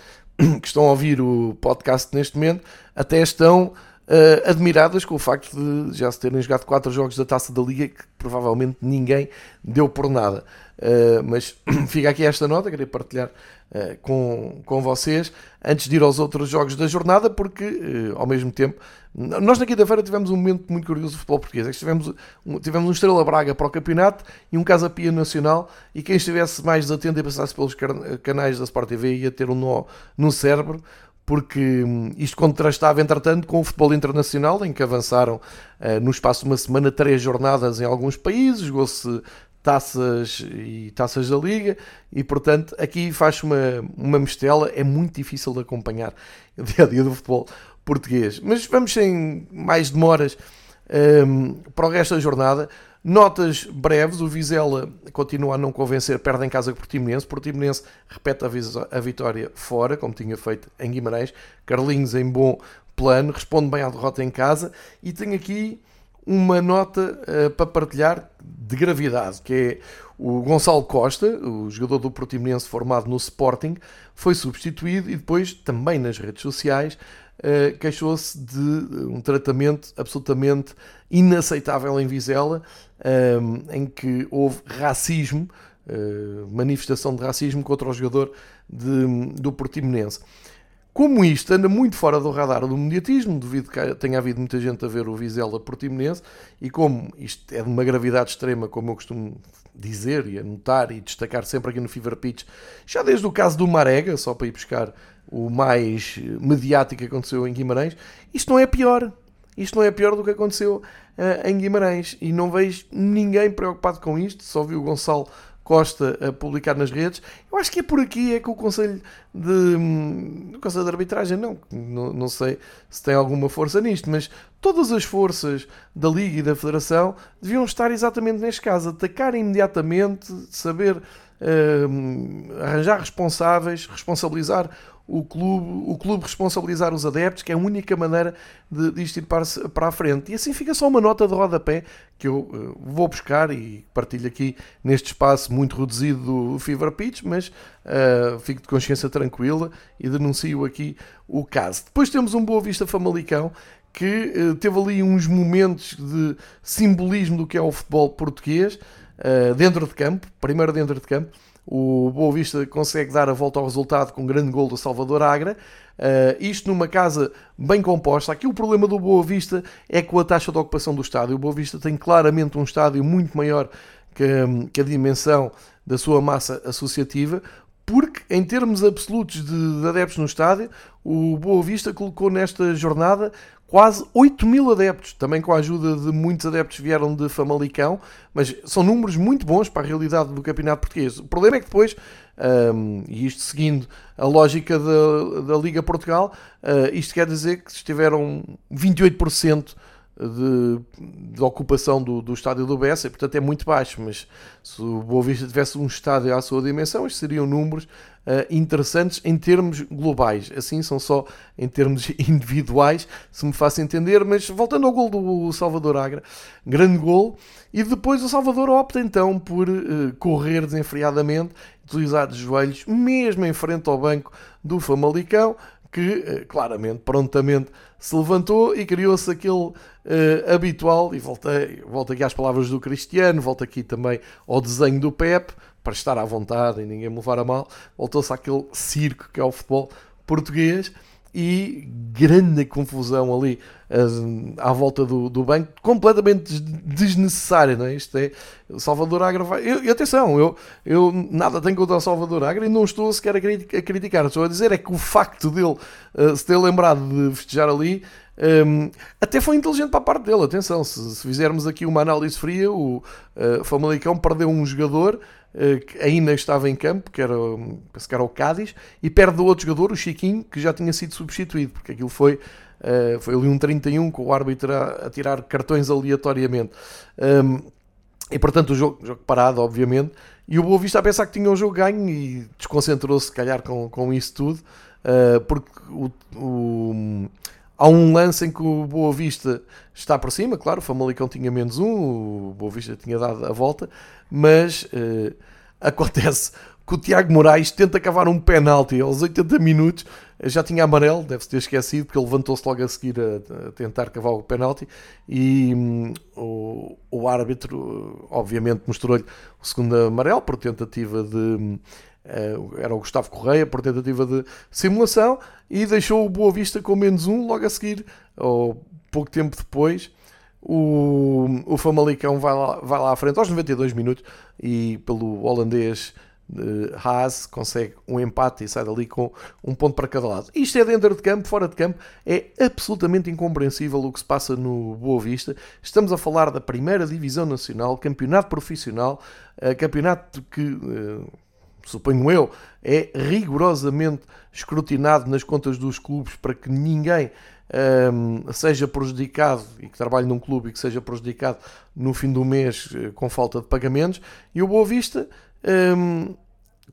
que estão a ouvir o podcast neste momento até estão uh, admiradas com o facto de já se terem jogado quatro jogos da Taça da Liga que provavelmente ninguém deu por nada. Uh, mas <clears throat> fica aqui esta nota, queria partilhar uh, com, com vocês antes de ir aos outros jogos da jornada, porque uh, ao mesmo tempo nós na quinta-feira tivemos um momento muito curioso do futebol português. É tivemos, tivemos um Estrela Braga para o campeonato e um Casa Pia Nacional. E quem estivesse mais desatento e passasse pelos canais da Sport TV ia ter um nó no cérebro, porque hum, isto contrastava, entretanto, com o futebol internacional, em que avançaram uh, no espaço de uma semana três jornadas em alguns países, jogou-se taças e taças da Liga, e portanto aqui faz uma, uma mistela, é muito difícil de acompanhar o dia a dia do futebol português. Mas vamos sem mais demoras um, para o resto da jornada. Notas breves, o Vizela continua a não convencer, perde em casa com o Portimonense. Portimonense repete a, vitória fora, como tinha feito em Guimarães. Carlinhos em bom plano, responde bem à derrota em casa. E tem aqui uma nota uh, para partilhar de gravidade, que é o Gonçalo Costa, o jogador do Portimonense formado no Sporting, foi substituído e depois, também nas redes sociais, uh, queixou-se de um tratamento absolutamente inaceitável em Vizela, um, em que houve racismo, manifestação de racismo contra o jogador de, do Portimonense. Como isto anda muito fora do radar do mediatismo, devido que tenha havido muita gente a ver o Vizela Portimonense, e como isto é de uma gravidade extrema, como eu costumo dizer e anotar e destacar sempre aqui no Fever Pitch, já desde o caso do Marega, só para ir buscar o mais mediático que aconteceu em Guimarães, isto não é pior. Isto não é pior do que aconteceu uh, em Guimarães. E não vejo ninguém preocupado com isto. Só vi o Gonçalo Costa a publicar nas redes. Eu acho que é por aqui é que o Conselho de, hum, o Conselho de Arbitragem, não, não, não sei se tem alguma força nisto, mas todas as forças da Liga e da Federação deviam estar exatamente neste caso, atacar imediatamente, saber uh, arranjar responsáveis, responsabilizar o clube, o clube responsabilizar os adeptos, que é a única maneira de, de isto ir para, para a frente. E assim fica só uma nota de rodapé que eu uh, vou buscar e partilho aqui neste espaço muito reduzido do Fever Pitch, mas uh, fico de consciência tranquila e denuncio aqui o caso. Depois temos um Boa Vista Famalicão que uh, teve ali uns momentos de simbolismo do que é o futebol português dentro de campo, primeiro dentro de campo o Boa Vista consegue dar a volta ao resultado com um grande gol do Salvador Agra. Uh, isto numa casa bem composta. Aqui o problema do Boa Vista é com a taxa de ocupação do estádio. O Boa Vista tem claramente um estádio muito maior que, que a dimensão da sua massa associativa, porque em termos absolutos de, de adeptos no estádio, o Boa Vista colocou nesta jornada quase 8 mil adeptos, também com a ajuda de muitos adeptos vieram de Famalicão, mas são números muito bons para a realidade do campeonato português. O problema é que depois um, e isto seguindo a lógica da, da Liga Portugal, uh, isto quer dizer que estiveram 28% de, de, ocupação do, do estádio do Bessa, e portanto é muito baixo, mas se o Boa Vista tivesse um estádio à sua dimensão, estes seriam números uh, interessantes em termos globais, assim são só em termos <laughs> individuais, se me faço entender, mas voltando ao gol do Salvador Agra, grande gol, e depois o Salvador opta então por uh, correr desenfreadamente, utilizar os joelhos, mesmo em frente ao banco do Famalicão, que eh, claramente, prontamente se levantou e criou-se aquele uh, habitual, e voltei, volto aqui às palavras do Cristiano, volto aqui também ao desenho do Pep, para estar à vontade e ninguém me levar a mal, voltou-se àquele circo que é o futebol português, e grande confusão ali à volta do, do banco, completamente desnecessária, não é? Isto é, Salvador Agra vai... Eu, e atenção, eu, eu nada tenho contra o Salvador Agra e não estou sequer a, criticar, estou a dizer é que o facto dele uh, se ter lembrado de festejar ali um, até foi inteligente para a parte dele, atenção, se, se fizermos aqui uma análise fria, o uh, Famalicão perdeu um jogador ainda estava em campo, que era, penso que era o Cádiz, e perde outro jogador, o Chiquinho, que já tinha sido substituído, porque aquilo foi, uh, foi ali um 31 com o árbitro a, tirar cartões aleatoriamente. E portanto o jogo, jogo parado, obviamente, e o Boa Vista a pensar que tinha um jogo ganho e desconcentrou-se, se calhar, com, com isso tudo, porque o, o Há um lance em que o Boa Vista está por cima, claro, o Famalicão tinha menos um, o Boa Vista tinha dado a volta, mas uh, acontece que o Tiago Moraes tenta cavar um penalti aos 80 minutos, já tinha amarelo, deve-se ter esquecido, porque ele levantou-se logo a seguir a, a, tentar cavar o penalti e um, o, o árbitro, obviamente, mostrou-lhe o segundo amarelo por tentativa de eh, era o Gustavo Correia por tentativa de simulação e deixou o Boa Vista com menos um logo a seguir, ou pouco tempo depois. O, o Famalicão vai lá, vai lá à frente aos 92 minutos e pelo holandês uh, Haas consegue um empate e sai dali com um ponto para cada lado. Isto é dentro de campo, fora de campo, é absolutamente incompreensível o que se passa no Boa Vista. Estamos a falar da primeira divisão nacional, campeonato profissional, uh, campeonato que. Uh, suponho eu, é rigorosamente escrutinado nas contas dos clubes para que ninguém um, seja prejudicado e que trabalhe num clube e que seja prejudicado no fim do mês eh, com falta de pagamentos. E o Boa Vista um,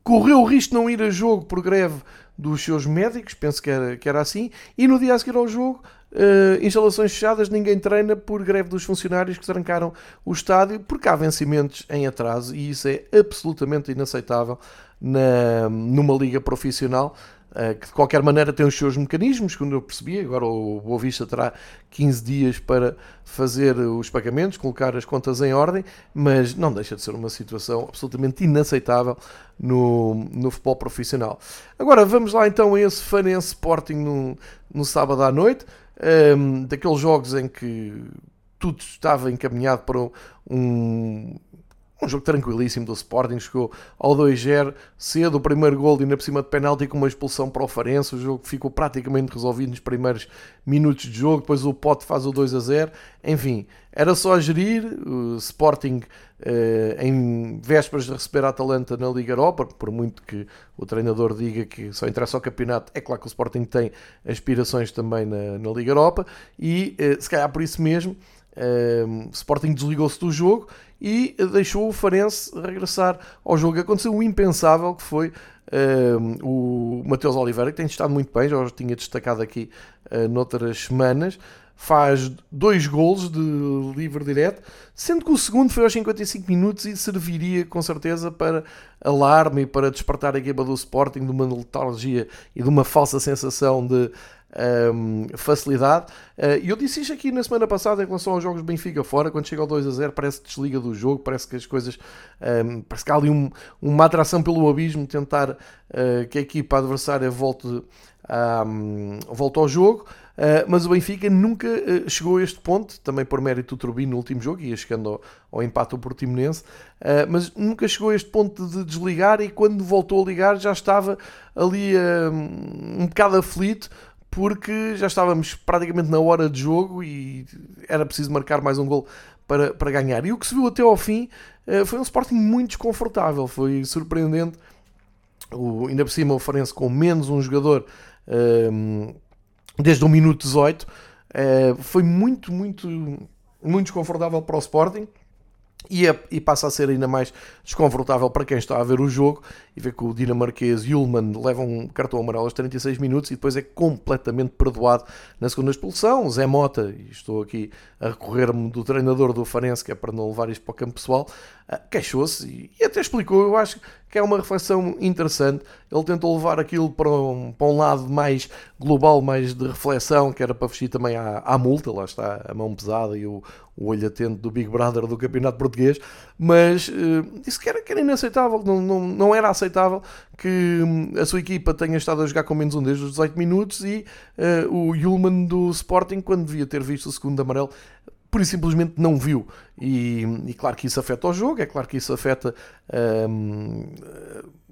correu o risco de não ir a jogo por greve dos seus médicos, penso que era, que era assim, e no dia a seguir ao jogo Uh, instalações fechadas, ninguém treina por greve dos funcionários que trancaram o estádio porque há vencimentos em atraso e isso é absolutamente inaceitável na, numa liga profissional uh, que de qualquer maneira tem os seus mecanismos, como eu percebi. Agora o Boa Vista terá 15 dias para fazer os pagamentos, colocar as contas em ordem, mas não deixa de ser uma situação absolutamente inaceitável no, no futebol profissional. Agora vamos lá então a esse Fanense Sporting no, no sábado à noite um, daqueles jogos em que tudo estava encaminhado para um, um jogo tranquilíssimo do Sporting, chegou ao 2-0 cedo, o primeiro gol e ainda por cima de penalti com uma expulsão para o Farense, o jogo ficou praticamente resolvido nos primeiros minutos de jogo, depois o Pote faz o 2-0, enfim, era só gerir, o Sporting eh, em vésperas de receber a Atalanta na Liga Europa, por muito que o treinador diga que só interessa ao campeonato, é claro que o Sporting tem aspirações também na, na Liga Europa, e eh, se calhar por isso mesmo, o Sporting desligou-se do jogo e deixou o Farense regressar ao jogo. Aconteceu o impensável que foi o Mateus Oliveira, que tem estado muito bem, já tinha destacado aqui uh, noutras semanas, faz dois golos de livre direto, sendo que o segundo foi aos 55 minutos e serviria com certeza para alarme e para despertar a equipa do Sporting de uma letargia e de uma falsa sensação de um, facilidade. Uh, e eu disse isto aqui na semana passada em relação aos jogos Benfica fora, quando chega ao 2 a 0, parece que desliga do jogo, parece que as coisas. Um, parece que há ali um, uma atração pelo abismo, tentar uh, que a equipa adversária volte, volte ao jogo. Uh, mas o Benfica nunca uh, chegou a este ponto, também por mérito do Turbino no último jogo, ia chegando ao, ao empate ao Portimonense, uh, mas nunca chegou a este ponto de desligar e quando voltou a ligar já estava ali um bocado aflito, porque já estávamos praticamente na hora de jogo e era preciso marcar mais um gol para, para ganhar. E o que se viu até ao fim uh, foi um Sporting muito desconfortável, foi surpreendente o, ainda por cima o Farense com menos um jogador um, desde o minuto 18, uh, eh, foi muito, muito, muito desconfortável para o Sporting e, é, e, passa a ser ainda mais desconfortável para quem está a ver o jogo e vê que o dinamarquês Yulman leva um cartão amarelo aos 36 minutos e depois é completamente perdoado na segunda expulsão. Zé Mota, e estou aqui a recorrer-me do treinador do Farense, que é para não levar isto para o campo pessoal, queixou-se e, até explicou. Eu acho que é uma reflexão interessante. Ele tentou levar aquilo para um, para um lado mais global, mais de reflexão, que era para vestir também à, à multa. Lá está a mão pesada e o, o olho atento do Big Brother do Campeonato Português. Mas uh, disse que era, que era inaceitável, não, não, não era aceitável aceitável que hum, a sua equipa tenha estado a jogar com menos um desde os 18 minutos e uh, o Yulman do Sporting, quando devia ter visto o segundo amarelo, por simplesmente não viu. E, e, claro que isso afeta o jogo, é claro que isso afeta um,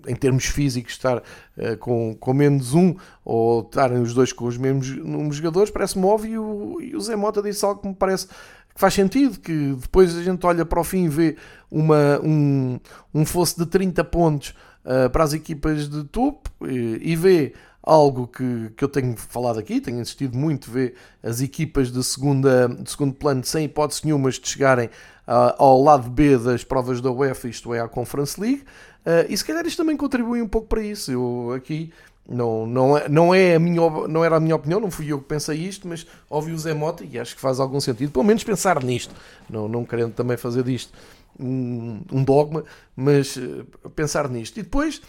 em termos físicos estar uh, com, com menos um ou estarem os dois com os mesmos números jogadores, parece-me óbvio. E o Zé Mota disse algo que me parece que faz sentido, que depois a gente olha para o fim e vê uma, um, um fosse de 30 pontos uh, para as equipas de topo e, e vê algo que, que eu tenho falado aqui, tenho insistido muito, ver as equipas de, segunda, de segundo plano sem hipótese nenhuma de chegarem uh, ao lado B das provas da UEFA, isto é, à Conference League, uh, e se calhar isto também contribui um pouco para isso. Eu aqui não, não, é, não, é a minha, não era a minha opinião, não fui eu que pensei isto, mas ouvi o Zé Mota e acho que faz algum sentido, pelo menos pensar nisto, não, não querendo também fazer disto um, um dogma, mas uh, pensar nisto. E depois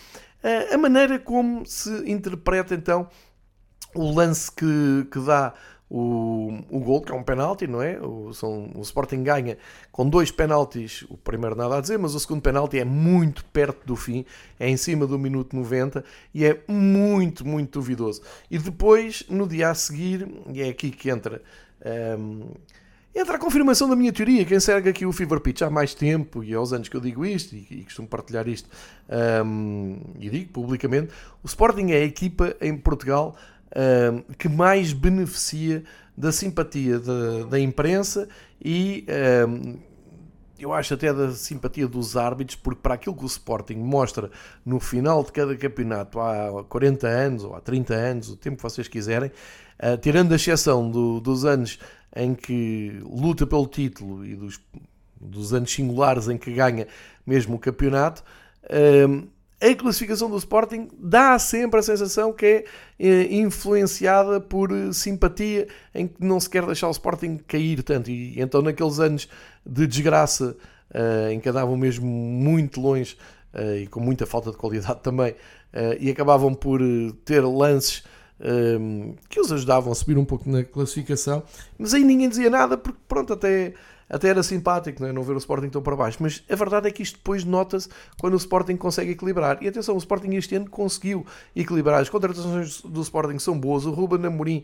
a maneira como se interpreta então o lance que, que dá o, o gol, que é um penalti, não é? O, são, o Sporting ganha com dois penaltis, o primeiro nada a dizer, mas o segundo penalti é muito perto do fim, é em cima do minuto 90 e é muito, muito duvidoso. E depois, no dia a seguir, e é aqui que entra. Um, entra a confirmação da minha teoria. Quem segue aqui o Fever Pitch há mais tempo e aos anos que eu digo isto e, e costumo partilhar isto um, e digo publicamente, o Sporting é a equipa em Portugal um, que mais beneficia da simpatia da, da imprensa e um, eu acho até da simpatia dos árbitros, porque para aquilo que o Sporting mostra no final de cada campeonato há 40 anos ou há 30 anos, o tempo que vocês quiserem, uh, tirando a exceção do, dos anos em que luta pelo título e dos, dos anos singulares em que ganha mesmo o campeonato, um, a classificação do Sporting dá sempre a sensação que é eh, influenciada por simpatia, em que não se quer deixar o Sporting cair tanto. E então, naqueles anos de desgraça, uh, em que andavam mesmo muito longe e com muita falta de qualidade <laughs> também, e acabavam por ter lances que os ajudavam a subir um pouco na classificação, mas aí ninguém dizia nada porque pronto, até, até era simpático não, é? não ver o Sporting tão para baixo, mas a verdade é que isto depois nota-se quando o Sporting consegue equilibrar. E atenção, o Sporting este ano conseguiu equilibrar. As contratações do Sporting são boas. O Ruben Amorim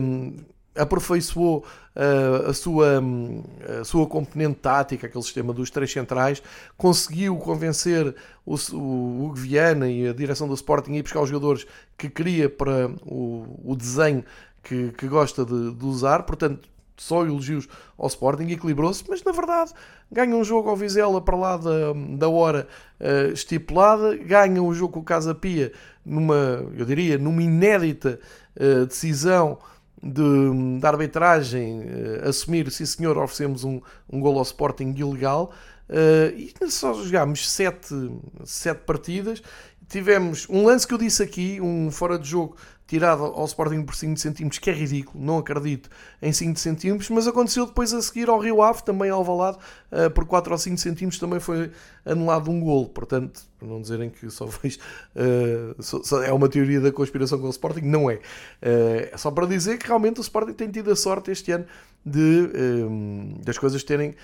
um, aperfeiçoou uh, a, sua, um, a sua componente tática, aquele sistema dos três centrais, conseguiu convencer o, o Hugo Viana e a direção do Sporting a ir buscar os jogadores que queria para o, o desenho que, que gosta de, de, usar, portanto, só elogios ao Sporting, equilibrou-se, mas na verdade ganha um jogo ao Vizela para lá da, da hora uh, estipulada, ganha um jogo com o Casa Pia numa, eu diria, numa inédita uh, decisão de, de arbitragem uh, assumir, sim senhor, oferecemos um, um gol ao Sporting ilegal uh, e só jogámos sete, sete partidas. Tivemos um lance que eu disse aqui, um fora de jogo tirado ao Sporting por 5 centímetros, que é ridículo, não acredito em 5 centímetros, mas aconteceu depois a seguir ao Rio Ave, também ao Valado, uh, por 4 ou 5 centímetros também foi anulado um gol, portanto, para não dizerem que só fez, uh, só, só é uma teoria da conspiração com o Sporting, não é. Uh, é só para dizer que realmente o Sporting tem tido a sorte este ano de, das coisas terem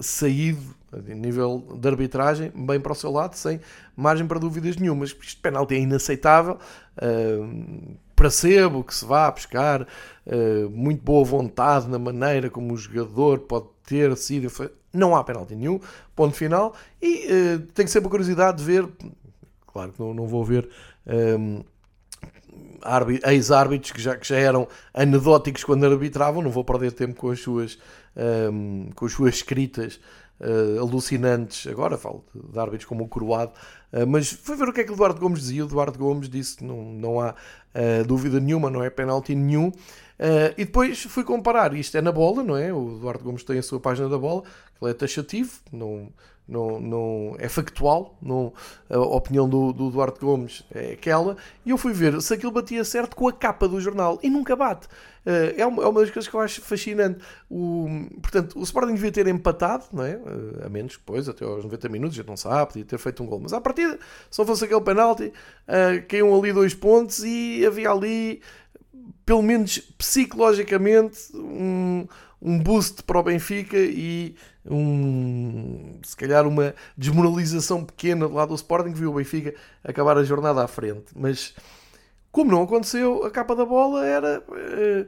saído a nível de arbitragem bem para o seu lado, sem margem para dúvidas nenhumas. Este penalti é inaceitável, uh, percebo que se vá a buscar uh, muito boa vontade na maneira como o jogador pode ter sido. Não há penalti nenhum, ponto final. E uh, tenho sempre a curiosidade de ver, claro que não, não vou ver. Um, ex-árbitros que já, que já eram anedóticos quando arbitravam, não vou perder tempo com as suas, um, com as suas escritas uh, alucinantes, agora falo de, de árbitros como o Coroado, uh, mas foi ver o que é que Eduardo Gomes dizia. O Eduardo Gomes disse que não, não há uh, dúvida nenhuma, não é penalti nenhum. E depois fui comparar, isto é na bola, não é? O Eduardo Gomes tem a sua página da bola, que é taxativo, não, não, não é factual, não, a opinião do, do Duarte Gomes é aquela, e eu fui ver se aquilo batia certo com a capa do jornal, e nunca bate. Uh, é, uma, é uma das coisas que eu acho fascinante. O, portanto, o Sporting devia ter empatado, não é? Uh, a menos depois, até aos 90 minutos, já não sabe, podia ter feito um gol. Mas à partida, não fosse aquele penalti, uh, caíam ali dois pontos e havia ali, pelo menos psicologicamente, um, um boost para o Benfica e um, se calhar uma desmoralização pequena do lado do Sporting que viu o Benfica acabar a jornada à frente. Mas como não aconteceu, a capa da bola era. Uh,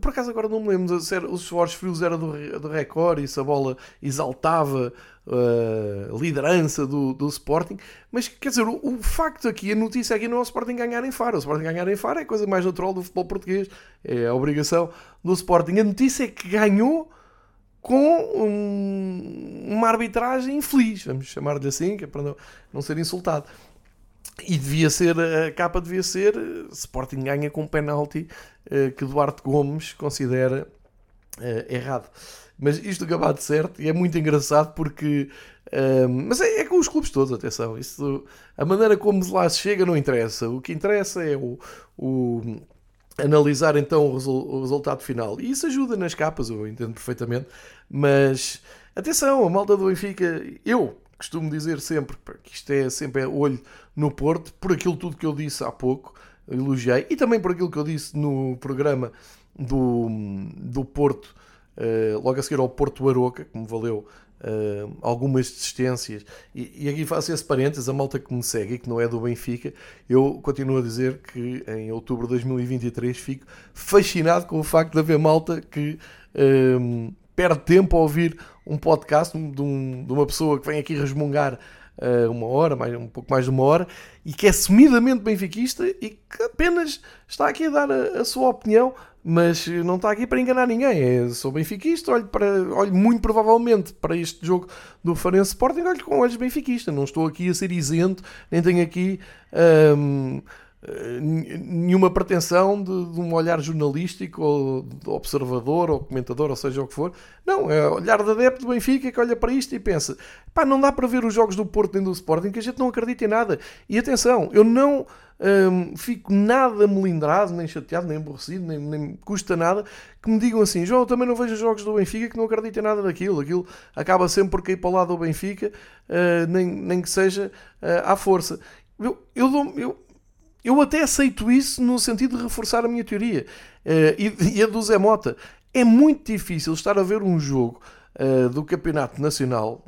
por acaso agora não me lembro se era, os esforços frios era do, do Record e se a bola exaltava a liderança do, do Sporting, mas quer dizer, o, o, facto aqui, a notícia aqui não é o Sporting ganhar em Faro. O Sporting ganhar em Faro é a coisa mais natural do futebol português, é a obrigação do Sporting. A notícia é que ganhou com um, uma arbitragem infeliz, vamos chamar-lhe assim, que é para não, não ser insultado. E devia ser, a capa devia ser Sporting ganha com um penalti uh, que Duarte Gomes considera uh, errado. Mas isto acabado certo e é muito engraçado porque. Uh, mas é, é, com os clubes todos, atenção. Isso, a maneira como lá se chega não interessa. O que interessa é o, o analisar então o, o, resultado final. E isso ajuda nas capas, eu entendo perfeitamente. Mas atenção, a malta do Benfica, eu costumo dizer sempre que isto é sempre olho no Porto, por aquilo tudo que eu disse há pouco, elogiei, e também por aquilo que eu disse no programa do, do Porto, uh, logo a seguir ao Porto Aroca, que me valeu uh, algumas desistências, e, e, aqui faço esse parênteses, a malta que me segue e que não é do Benfica, eu continuo a dizer que em outubro de 2023 fico fascinado com o facto de haver malta que... Uh, perde tempo a ouvir um podcast de, um, de uma pessoa que vem aqui resmungar uma hora, mais, um pouco mais de uma hora, e que é sumidamente benfiquista e que apenas está aqui a dar a, a sua opinião, mas não está aqui para enganar ninguém. É, sou benfiquista, olho, para, olho muito provavelmente para este jogo do Farense Sporting, olho com olhos benfiquista. Não estou aqui a ser isento, nem tenho aqui. Um, nenhuma pretensão de, de, um olhar jornalístico ou observador ou comentador, ou seja o que for. Não, é olhar de adepto do Benfica que olha para isto e pensa: pá, não dá para ver os jogos do Porto nem do Sporting que a gente não acredita em nada. E atenção, eu não hum, fico nada melindrado, nem chateado, nem aborrecido, nem, nem custa nada que me digam assim: João, eu também não vejo os jogos do Benfica que não acredito em nada daquilo. Aquilo acaba sempre por cair para o lado do Benfica, uh, nem, nem que seja uh, à força. Eu, eu, dou, eu eu até aceito isso no sentido de reforçar a minha teoria uh, e, <laughs> e, a do Zé Mota. É muito difícil estar a ver um jogo uh, do Campeonato Nacional,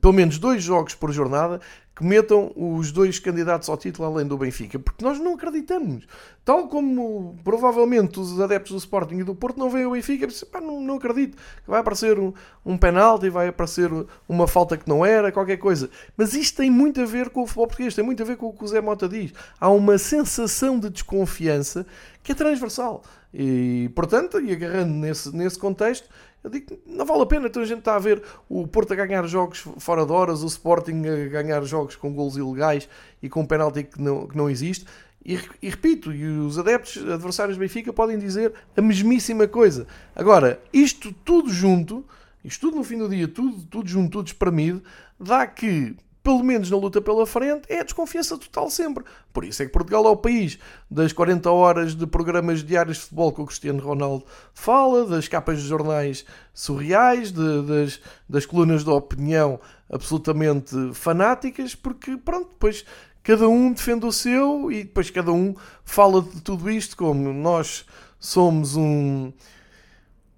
pelo menos dois jogos por jornada, que metam os dois candidatos ao título além do Benfica, porque nós não acreditamos. Tal como provavelmente os adeptos do Sporting e do Porto não veem o Benfica, pá, não, não acredito que vai aparecer um, um penalti, vai aparecer uma falta que não era, qualquer coisa. Mas isto tem muito a ver com o futebol português, tem muito a ver com o que o Zé Mota diz. Há uma sensação de desconfiança que é transversal. E, portanto, e agarrando nesse, nesse contexto, eu digo não vale a pena. Então a gente está a ver o Porto a ganhar jogos fora de horas, o Sporting a ganhar jogos com gols ilegais e com um penalti que não, que não existe. E, e, repito, e os adeptos adversários do Benfica podem dizer a mesmíssima coisa. Agora, isto tudo junto, isto tudo no fim do dia, tudo, tudo junto, tudo espremido, dá que pelo menos na luta pela frente, é a desconfiança total sempre. Por isso é que Portugal é o país das 40 horas de programas diários de futebol que o Cristiano Ronaldo fala, das capas de jornais surreais, de, das, das colunas de opinião absolutamente fanáticas, porque pronto, depois cada um defende o seu e depois cada um fala de tudo isto como nós somos um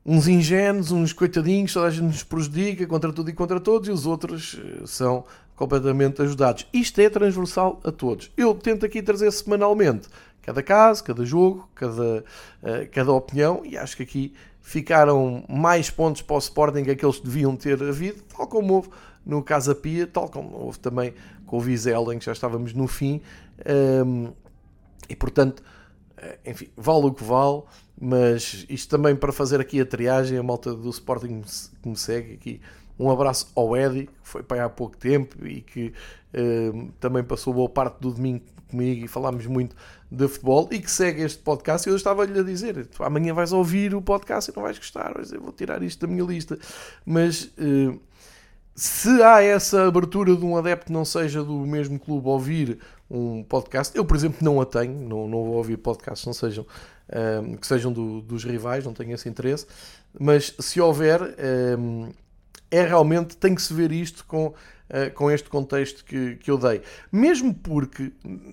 uns ingênuos, uns coitadinhos, toda a gente nos prejudica contra tudo e contra todos, e os outros eh, são completamente ajudados. Isto é transversal a todos. Eu tento aqui trazer semanalmente cada caso, cada jogo, cada, uh, cada opinião e acho que aqui ficaram mais pontos para o Sporting aqueles que deviam ter havido, tal como houve no Casa Pia, tal como houve também com o Vizela, em que já estávamos no fim. Um, ehm, e portanto, eh, enfim, vale o que vale, mas isto também para fazer aqui a triagem, a malta do Sporting que me segue aqui Um abraço ao Eddie, que foi para aí há pouco tempo e que uh, também passou boa parte do domingo comigo e falámos muito de futebol e que segue este podcast. Eu estava-lhe a dizer: amanhã vais ouvir o podcast e não vais gostar, vou tirar isto da minha lista. Mas uh, se há essa abertura de um adepto não seja do mesmo clube ouvir um podcast, eu, por exemplo, não a tenho, não, não vou ouvir podcasts não sejam, ehm, que sejam do, dos rivais, não tenho esse interesse, mas se houver, é realmente, tem que se ver isto com uh, com este contexto que, que eu dei. Mesmo porque,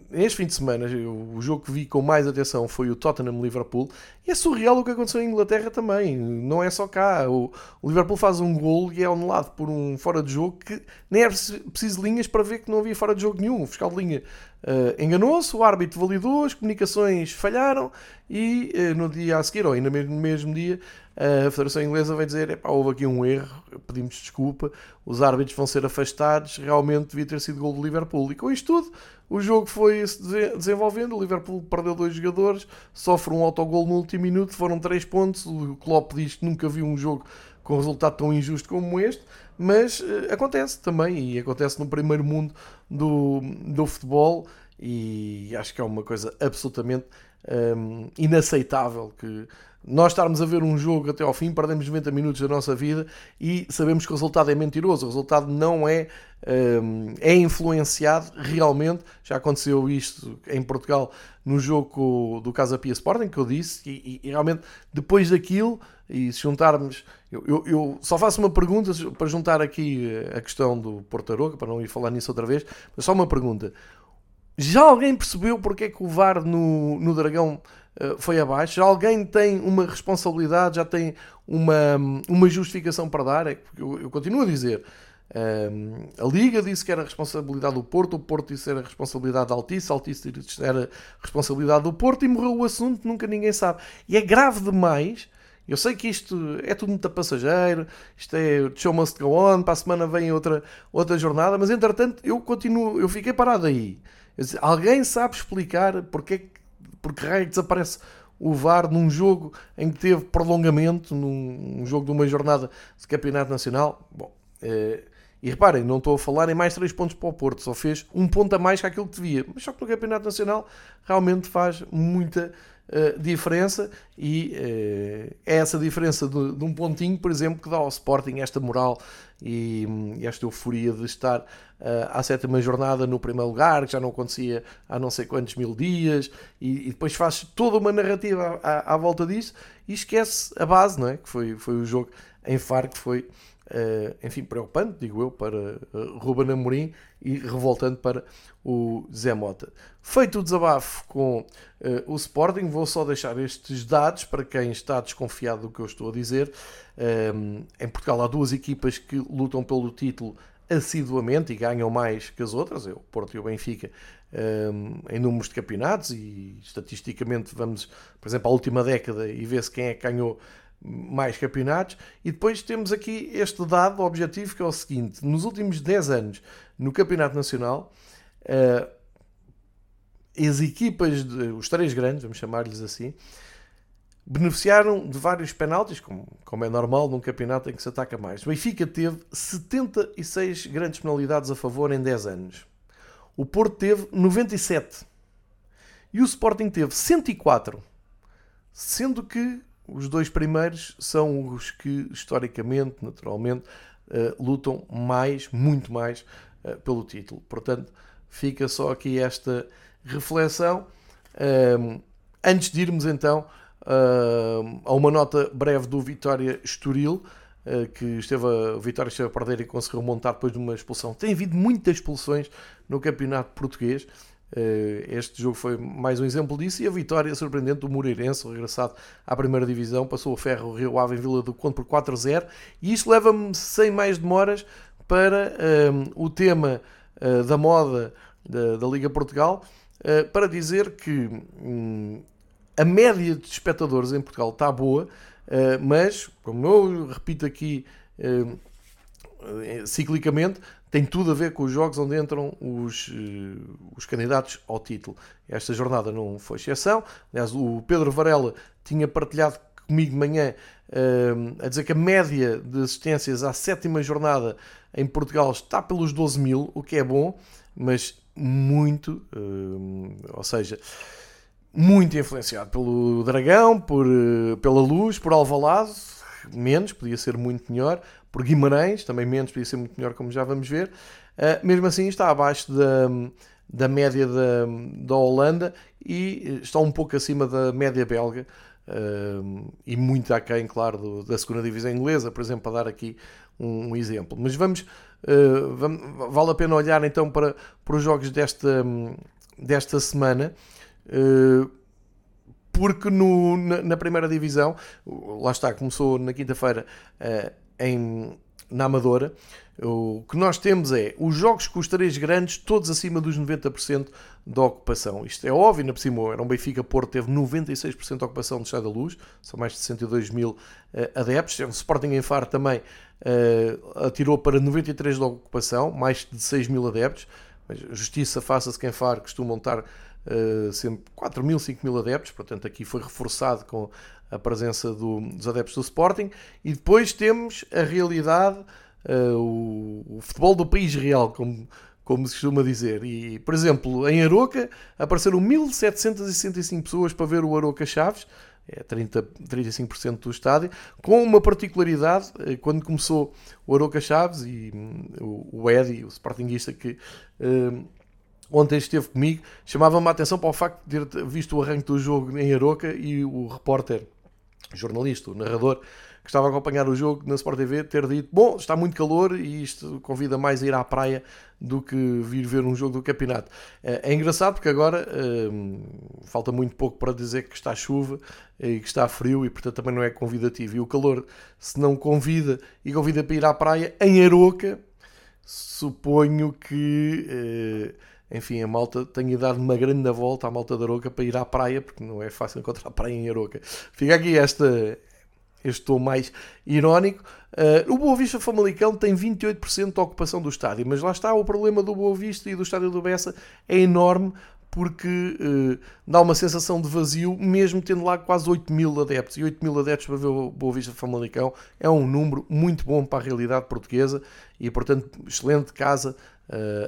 neste fim de semana, eu, o jogo que vi com mais atenção foi o Tottenham-Liverpool, e é surreal o que aconteceu em Inglaterra também, não é só cá. O, o Liverpool faz um gol e é anulado por um fora de jogo que nem é preciso linhas para ver que não havia fora de jogo nenhum. O fiscal de linha uh, enganou-se, o árbitro validou, as comunicações falharam e uh, no dia a seguir, ou ainda no mesmo dia, a Federação Inglesa vai dizer: houve aqui um erro, pedimos desculpa, os árbitros vão ser afastados, realmente devia ter sido gol do Liverpool. E com isto tudo, o jogo foi se desenvolvendo. O Liverpool perdeu dois jogadores, sofre um autogol no último minuto, foram três pontos. O Klopp diz que nunca viu um jogo com resultado tão injusto como este, mas uh, acontece também, e acontece no primeiro mundo do, do futebol, e acho que é uma coisa absolutamente um, inaceitável que nós estarmos a ver um jogo até ao fim, perdemos 90 minutos da nossa vida e sabemos que o resultado é mentiroso, o resultado não é, um, é influenciado realmente. Já aconteceu isto em Portugal no jogo do Casa Pia Sporting, que eu disse, e, e, realmente depois daquilo, e se juntarmos, eu, eu, eu, só faço uma pergunta para juntar aqui a questão do Portaroca, para não ir falar nisso outra vez, mas só uma pergunta. Já alguém percebeu porque é que o VAR no, no Dragão foi abaixo? Já alguém tem uma responsabilidade, já tem uma, uma justificação para dar? É, eu, eu continuo a dizer. Um, ehm, a Liga disse que era responsabilidade do Porto, o Porto disse que era responsabilidade da Altice, a Altice disse que era responsabilidade do Porto e morreu o assunto, nunca ninguém sabe. E é grave demais. Eu sei que isto é tudo muito passageiro, isto é show must go on, para a semana vem outra, outra jornada, mas entretanto eu continuo, eu fiquei parado aí. Alguém sabe explicar porque, porque raio desaparece o VAR num jogo em que teve prolongamento, num jogo de uma jornada de campeonato nacional? Bom, eh, e reparem, não estou a falar em mais 3 pontos para o Porto, só fez um ponto a mais que aquilo que devia. Mas só que no Campeonato Nacional realmente faz muita uh, diferença e uh, é essa diferença de, de, um pontinho, por exemplo, que dá ao Sporting esta moral e, esta euforia de estar uh, à sétima jornada no primeiro lugar, que já não acontecia há não sei quantos mil dias, e, e depois faz toda uma narrativa à, à, volta disso e esquece a base, não é? Que foi, foi o jogo em Faro, que foi enfim, preocupante, digo eu, para uh, Ruben Amorim e revoltante para o Zé Mota. Feito o desabafo com uh, o Sporting, vou só deixar estes dados para quem está desconfiado do que eu estou a dizer. em Portugal há duas equipas que lutam pelo título assiduamente e ganham mais que as outras, é o Porto e o Benfica, em números de campeonatos e estatisticamente vamos, por exemplo, à última década e ver-se quem é que ganhou mais campeonatos. E depois temos aqui este dado objetivo que é o seguinte: nos últimos 10 anos, no Campeonato Nacional, uh, as equipas, de, os três grandes, vamos chamar-lhes assim, beneficiaram de vários penaltis, como, como é normal num campeonato em que se ataca mais. O Benfica teve 76 grandes penalidades a favor em 10 anos. O Porto teve 97. E o Sporting teve 104. Sendo que os dois primeiros são os que, historicamente, naturalmente, uh, lutam mais, muito mais, uh, pelo título. Portanto, fica só aqui esta reflexão. Antes de irmos então a uma nota breve do Vitória Estoril, que esteve a, Vitória esteve a perder e conseguiu montar depois de uma expulsão. Tem havido muitas expulsões no campeonato português. Eh, este jogo foi mais um exemplo disso e a vitória surpreendente do Moreirense, regressado à primeira divisão, passou o Ferro Rio Ave em Vila do Conde por 4-0 e isto leva-me sem mais demoras para um, ehm, o tema uh, da moda da, da Liga Portugal uh, para dizer que um, a média de espectadores em Portugal está boa, uh, mas, como eu repito aqui ciclicamente, tem tudo a ver com os jogos onde entram os, eh, os candidatos ao título. Esta jornada não foi exceção. Aliás, o Pedro Varela tinha partilhado comigo de manhã a dizer que a média de assistências à sétima jornada em Portugal está pelos 12 mil, o que é bom, mas muito, ou seja, muito influenciado pelo Dragão, por, pela Luz, por Alvalade, menos, podia ser muito melhor, por Guimarães, também menos, podia ser muito melhor, como já vamos ver. mesmo assim, está abaixo da, da média da, da Holanda e está um pouco acima da média belga. Uh, e muito aquém, claro, do, da segunda divisão inglesa, por exemplo, para dar aqui um, um exemplo. Mas vamos, uh, vamos, vale a pena olhar então para, para os jogos desta, desta semana, uh, porque no, na, na, primeira divisão, lá está, começou na quinta-feira em, na Amadora, o que nós temos é os jogos com os três grandes, todos acima dos 90% da ocupação. Isto é óbvio, na por era um Benfica Porto, teve 96% de ocupação do Estado da Luz, são mais de 62 mil uh, adeptos. O Sporting em Faro também uh, atirou para 93% de ocupação, mais de 6 mil adeptos. Mas justiça faça-se que em Faro costumam estar uh, sempre 4 mil, 5 mil adeptos, portanto aqui foi reforçado com a presença do, dos adeptos do Sporting. E depois temos a realidade uh, o, o, futebol do país real, como, como se costuma dizer. E, por exemplo, em Aroca apareceram 1765 pessoas para ver o Aroca Chaves, é 30, 35% do estádio, com uma particularidade, eh, quando começou o Aroca Chaves e um, o, Edi, o Sportingista que uh, ontem esteve comigo, chamava-me a atenção para o facto de ter visto o arranque do jogo em Aroca e o repórter, jornalista, o narrador, que estava a acompanhar o jogo na Sport TV ter dito: Bom, está muito calor e isto convida mais a ir à praia do que vir ver um jogo do campeonato. É, é engraçado porque agora hum, falta muito pouco para dizer que está chuva e que está frio e portanto também não é convidativo. E o calor, se não convida e convida para ir à praia em Aroca, suponho que. Eh, enfim, a malta tenha dado uma grande volta à malta da Aroca para ir à praia, porque não é fácil encontrar <laughs> praia em Aroca. Fica aqui esta, eu estou mais irónico. Uh, o Boa Vista Famalicão tem 28% de ocupação do estádio, mas lá está o problema do Boa Vista e do estádio do Bessa é enorme porque uh, dá uma sensação de vazio, mesmo tendo lá quase 8 mil adeptos. E 8 mil adeptos para ver o Boa Vista Famalicão é um número muito bom para a realidade portuguesa e, portanto, excelente casa,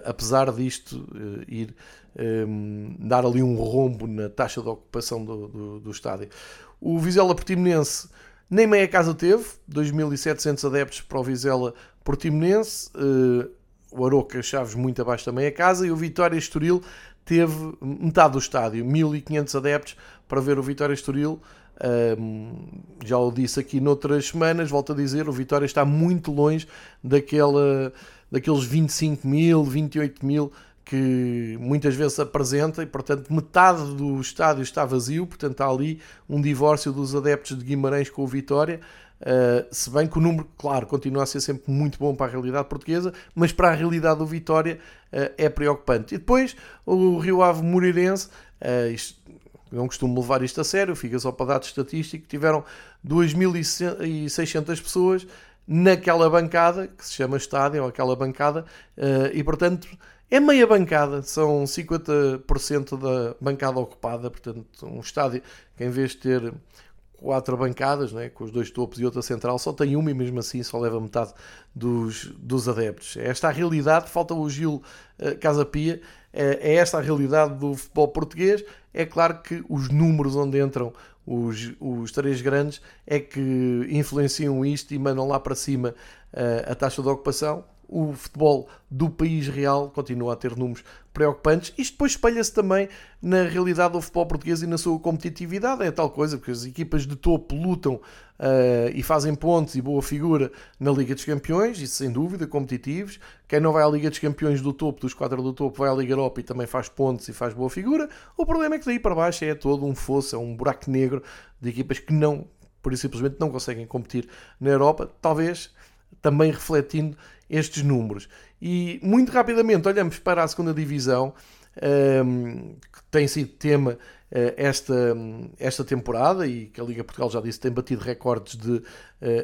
apesar disto ir um, dar ali um rombo na taxa de ocupação do, do, do estádio. O Vizela Portimonense nem meia casa teve, 2.700 adeptos para o Vizela Portimonense, uh, o Aroca Chaves muito abaixo da meia casa e o Vitória Estoril teve metade do estádio, 1.500 adeptos para ver o Vitória Estoril. Um, já o disse aqui noutras semanas, volto a dizer, o Vitória está muito longe daquela, daqueles 25 mil, 28 mil que muitas vezes apresenta e, portanto, metade do estádio está vazio, portanto, há ali um divórcio dos adeptos de Guimarães com o Vitória. Uh, se bem que o número, claro, continua a ser sempre muito bom para a realidade portuguesa, mas para a realidade do Vitória uh, é preocupante. E depois o Rio Ave Moreirense, uh, isto, não costumo levar isto a sério, fica só para dados estatísticos, tiveram 2.600 pessoas naquela bancada, que se chama estádio, aquela bancada, e portanto é meia bancada, são 50% da bancada ocupada, portanto, um estádio que em vez de ter quatro bancadas, né, com os dois topos e outra central, só tem uma e mesmo assim só leva metade dos, dos adeptos. É esta a realidade, falta o Gil uh, Casapia, é, é esta a realidade do futebol português. É claro que os números onde entram os, os três grandes é que influenciam isto e mandam lá para cima uh, a taxa de ocupação o futebol do país real continua a ter números preocupantes. Isto depois espelha-se também na realidade do futebol português e na sua competitividade. É tal coisa, porque as equipas de topo lutam uh, e fazem pontos e boa figura na Liga dos Campeões, isso sem dúvida, competitivos. Quem não vai à Liga dos Campeões do topo, dos quatro do topo, vai à Liga Europa e também faz pontos e faz boa figura. O problema é que daí para baixo é todo um fosso, é um buraco negro de equipas que não, por simplesmente não conseguem competir na Europa. Talvez também refletindo estes números. E muito rapidamente olhamos para a segunda divisão, um, que tem sido tema uh, esta, esta temporada e que a Liga Portugal já disse tem batido recordes de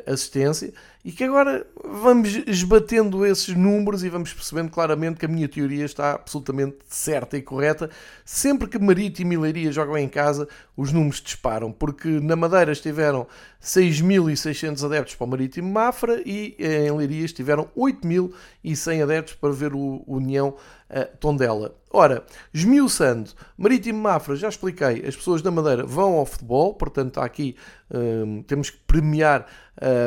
assistência e que agora vamos esbatendo esses números e vamos percebendo claramente que a minha teoria está absolutamente certa e correta. Sempre que Marítimo e Leiria jogam em casa, os números disparam, porque na Madeira estiveram 6.600 adeptos para o Marítimo Mafra e em Leiria estiveram 8.100 adeptos para ver o União uh, Tondela. Ora, esmiuçando, Marítimo Mafra, já expliquei, as pessoas da Madeira vão ao futebol, portanto aqui temos que premiar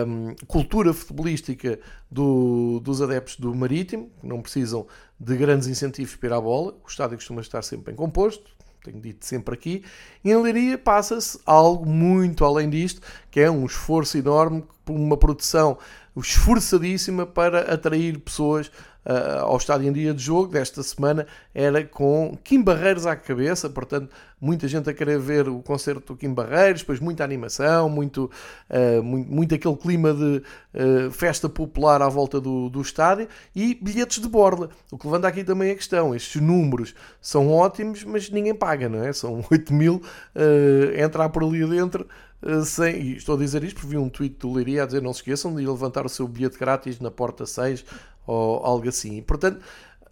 um, cultura futebolística do, dos adeptos do Marítimo, que não precisam de grandes incentivos para ir à bola, o estádio costuma estar sempre bem composto, tenho dito sempre aqui, e em Leiria passa-se algo muito além disto, que é um esforço enorme, uma produção esforçadíssima para atrair pessoas uh, ao estádio em dia de jogo desta semana era com Kim Barreiros à cabeça, portanto, muita gente a querer ver o concerto do Kim Barreiros, depois muita animação, muito, uh, muito, muito, aquele clima de uh, festa popular à volta do, do estádio e bilhetes de borla. O que levanta aqui também a questão: estes números são ótimos, mas ninguém paga, não é? São <laughs> 8 mil uh, entrar por ali dentro. Sem, e estou a dizer isto porque vi um tweet do Leiria a dizer não se esqueçam de levantar o seu bilhete grátis na porta 6 ou algo assim. E, portanto,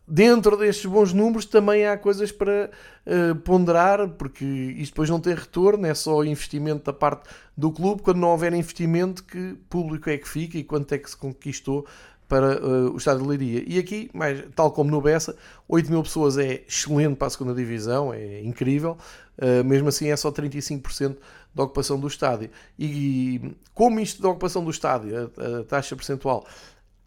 dentro destes bons números também há coisas para uh, ponderar, porque isto depois não tem retorno, é só investimento da parte do clube. Quando não houver investimento, que público é que fica e quanto é que se conquistou para uh, o Estádio de Leiria. E aqui, mais, tal como no Bessa, 8 mil pessoas é excelente para a segunda divisão, é incrível. Uh, mesmo assim é só 35% da ocupação do estádio. E, e como isto da ocupação do estádio, a, a taxa percentual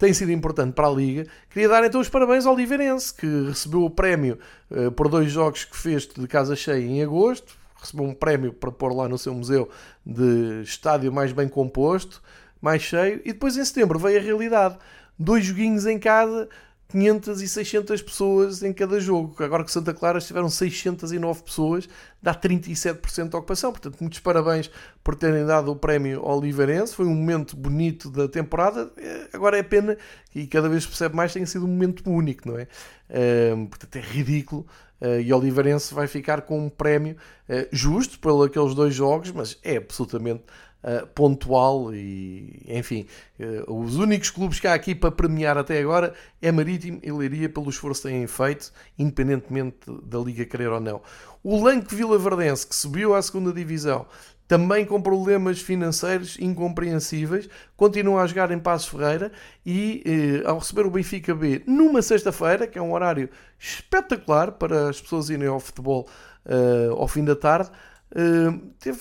tem sido importante para a Liga. Queria dar então os parabéns ao Oliveirense, que recebeu o prémio uh, por dois jogos que fez de casa cheia em agosto. Recebeu um prémio para pôr lá no seu museu de estádio mais bem composto, mais cheio. E depois em setembro veio a realidade. Dois joguinhos em casa, 500 e 600 pessoas em cada jogo. Agora que Santa Clara estiveram 609 pessoas, dá 37% de ocupação. Portanto, muitos parabéns por terem dado o prémio Oliveirense. Foi um momento bonito da temporada. Eh, agora é pena, e cada vez percebe mais, tenha sido um momento único, não é? Uh, portanto, é ridículo. Uh, e Oliveirense vai ficar com um prémio uh, justo pelos aqueles dois jogos, mas é absolutamente uh, pontual e, enfim, uh, os únicos clubes que há aqui para premiar até agora é Marítimo e Leiria pelo esforço que têm feito, independentemente da Liga querer ou não. O Lanque Vila Verdense, que subiu à segunda divisão, também com problemas financeiros incompreensíveis, continua a jogar em Passos Ferreira e eh, ao receber o Benfica B numa sexta-feira, que é um horário espetacular para as pessoas irem ao futebol uh, ao fim da tarde, uh, teve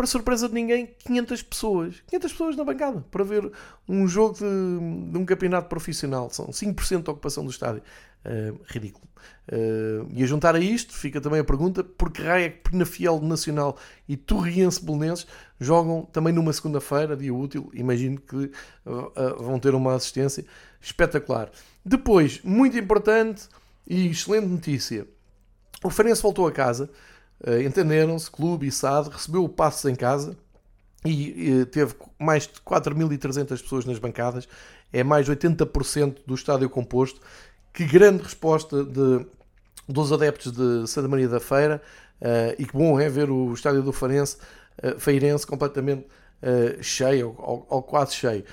para surpresa de ninguém, 500 pessoas. 500 pessoas na bancada para ver um jogo de, de um campeonato profissional. São 5% da ocupação do estádio. Uh, ridículo. Uh, e a juntar a isto, fica também a pergunta: por que raio é que Penafiel Nacional e Torriense Belenenses jogam também numa segunda-feira, dia útil? Imagino que uh, vão ter uma assistência espetacular. Depois, muito importante e excelente notícia: o Farense voltou a casa. Uh, Entenderam-se, clube e SAD, recebeu o passos em casa e uh, teve mais de 4.300 pessoas nas bancadas, é mais de 80% do estádio composto. Que grande resposta de, dos adeptos de Santa Maria da Feira uh, e que bom é ver o estádio do Farense, Feirense completamente cheio, ou, ou, quase cheio.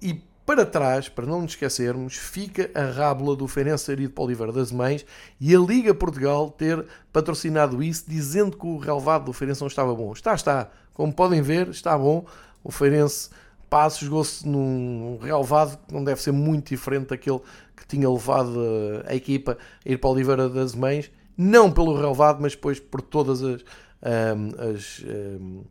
e para trás, para não nos esquecermos, fica a rábula do Feirense ter ido para Oliveira das Mães e a Liga Portugal ter patrocinado isso, dizendo que o relevado do Feirense não estava bom. Está, está. Como podem ver, está bom. O Feirense Passos jogou-se num relevado que não deve ser muito diferente daquele que tinha levado a equipa a ir para Oliveira das Mães. Não pelo relevado, mas depois por todas as, um, as um,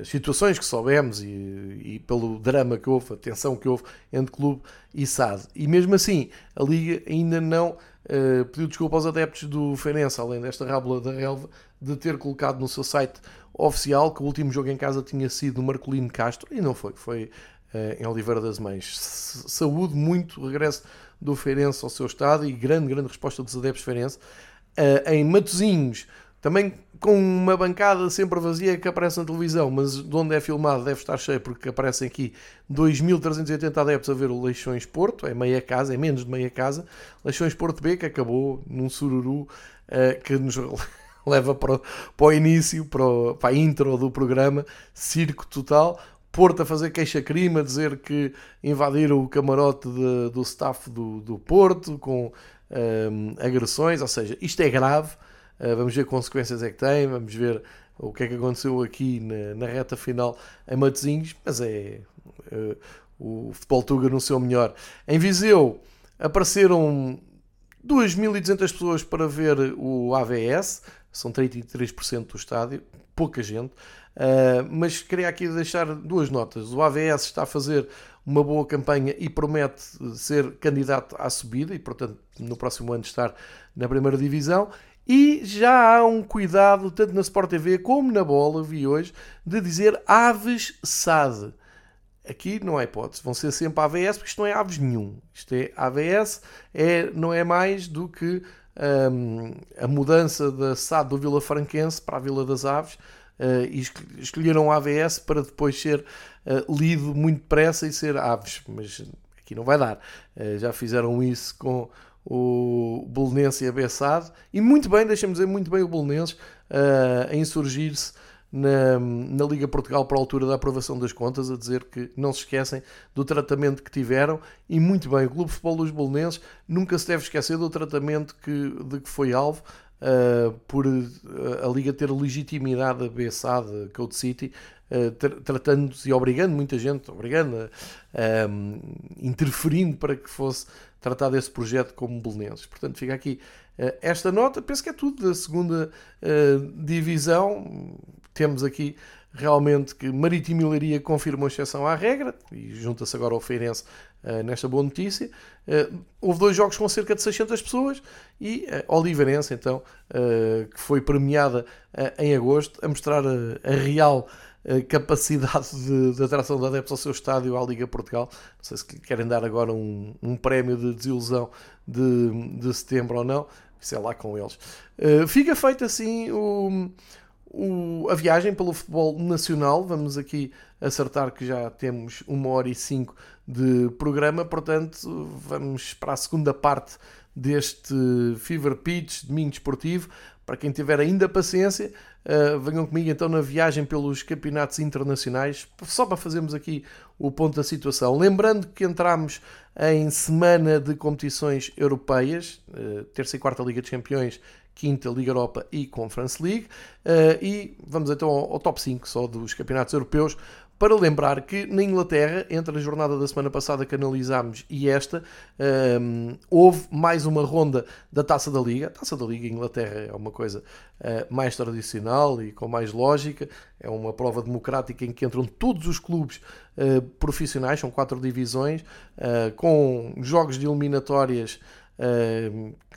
as situações que soubemos e, e, pelo drama que houve, a tensão que houve entre clube e SAD. E mesmo assim, a Liga ainda não uh, pediu desculpa aos adeptos do Feirense, além desta rábula da relva, de ter colocado no seu site oficial que o último jogo em casa tinha sido no Marcolino Castro, e não foi, foi uh, em Oliveira das Mães. Saúde muito regresso do Feirense ao seu estado e grande, grande resposta dos adeptos Feirense. Uh, em Matozinhos, também com uma bancada sempre vazia que aparece na televisão, mas de onde é filmado deve estar cheio, porque aparecem aqui 2.380 adeptos a ver o Leixões Porto, é meia casa, é menos de meia casa. Leixões Porto B, que acabou num sururu uh, que nos <laughs> leva para o, para o início, para, o, para a intro do programa, circo total. Porto a fazer queixa-crime, a dizer que invadiram o camarote de, do staff do, do Porto com um, agressões, ou seja, isto é grave. Eh, vamos ver que consequências é que tem, vamos ver o que é que aconteceu aqui na, na reta final em Matosinhos, mas é uh, o futebol Tuga no seu melhor. Em Viseu apareceram 2.200 pessoas para ver o AVS, são 33% do estádio, pouca gente, uh, mas queria aqui deixar duas notas. O AVS está a fazer uma boa campanha e promete ser candidato à subida e, portanto, no próximo ano estar na primeira divisão. E já há um cuidado, tanto na Sport TV como na bola, vi hoje, de dizer Aves SAD. Aqui não há hipótese, vão ser sempre AVS, porque isto não é Aves nenhum. Isto é AVS, é, não é mais do que um, a mudança da SAD do Vila Franquense para a Vila das Aves. Uh, e escolheram AVS para depois ser uh, lido muito depressa e ser Aves, mas aqui não vai dar. Uh, já fizeram isso com o Bolonense e a Bessade, e muito bem, deixamos dizer, muito bem o Bolonenses uh, a insurgir-se na, na Liga Portugal para a altura da aprovação das contas, a dizer que não se esquecem do tratamento que tiveram, e muito bem, o Clube de Futebol dos Bolonenses nunca se deve esquecer do tratamento que, de que foi alvo, Uh, por uh, a Liga ter legitimidade a Bessade, Code City, tratando-se e obrigando muita gente, obrigando, interferindo para que fosse tratar desse projeto como belenenses. Portanto, fica aqui uh, esta nota. Penso que é tudo da segunda uh, divisão. Temos aqui realmente que Marítimo e Leiria confirmam a exceção à regra e junta-se agora ao Feirense uh, nesta boa notícia. houve dois jogos com cerca de 600 pessoas e uh, Oliveirense, então, que foi premiada em agosto, a mostrar a real capacidade <laughs> de, de, atração de adeptos ao seu estádio à Liga Portugal. Não sei se querem dar agora um, um prémio de desilusão de, de setembro ou não, isso é lá com eles. Uh, fica feita assim o, o, a viagem pelo futebol nacional. Vamos aqui acertar que já temos uma hora e cinco de programa, portanto, vamos para a segunda parte deste Fever Pitch, domingo esportivo. Para quem tiver ainda paciência, uh, venham comigo então na viagem pelos campeonatos internacionais, só para fazermos aqui o ponto da situação. Lembrando que entramos em semana de competições europeias, uh, terça e quarta Liga dos Campeões, quinta Liga Europa e Conference League, uh, e vamos então ao, ao top 5 só dos campeonatos europeus para lembrar que na Inglaterra, entre a jornada da semana passada que analisámos e esta, um, houve mais uma ronda da Taça da Liga. A Taça da Liga Inglaterra é uma coisa uh, mais tradicional e com mais lógica. É uma prova democrática em que entram todos os clubes uh, profissionais, são quatro divisões, uh, com jogos de eliminatórias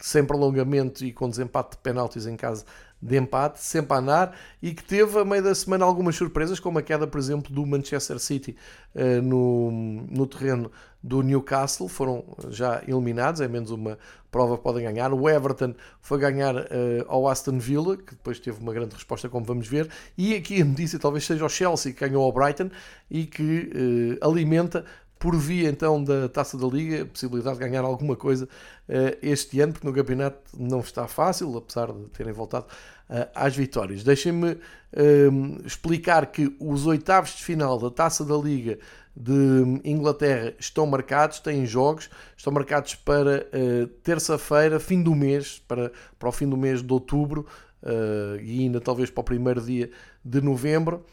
sem prolongamento e com desempate de penaltis em caso de empate, sempre a andar, e que teve a meio da semana algumas surpresas, como a queda, por exemplo, do Manchester City uh, no, no terreno do Newcastle, foram já eliminados, é menos uma prova que podem ganhar. O Everton foi ganhar uh, ao Aston Villa, que depois teve uma grande resposta, como vamos ver, e aqui a notícia talvez seja o Chelsea, que ganhou ao Brighton e que uh, alimenta por via então da Taça da Liga, a possibilidade de ganhar alguma coisa uh, este ano, porque no campeonato não está fácil, apesar de terem voltado uh, às vitórias. Deixem-me uh, explicar que os oitavos de final da Taça da Liga de Inglaterra estão marcados, têm jogos, estão marcados para terça-feira, fim do mês, para, para o fim do mês de outubro e ainda talvez para o primeiro dia de novembro.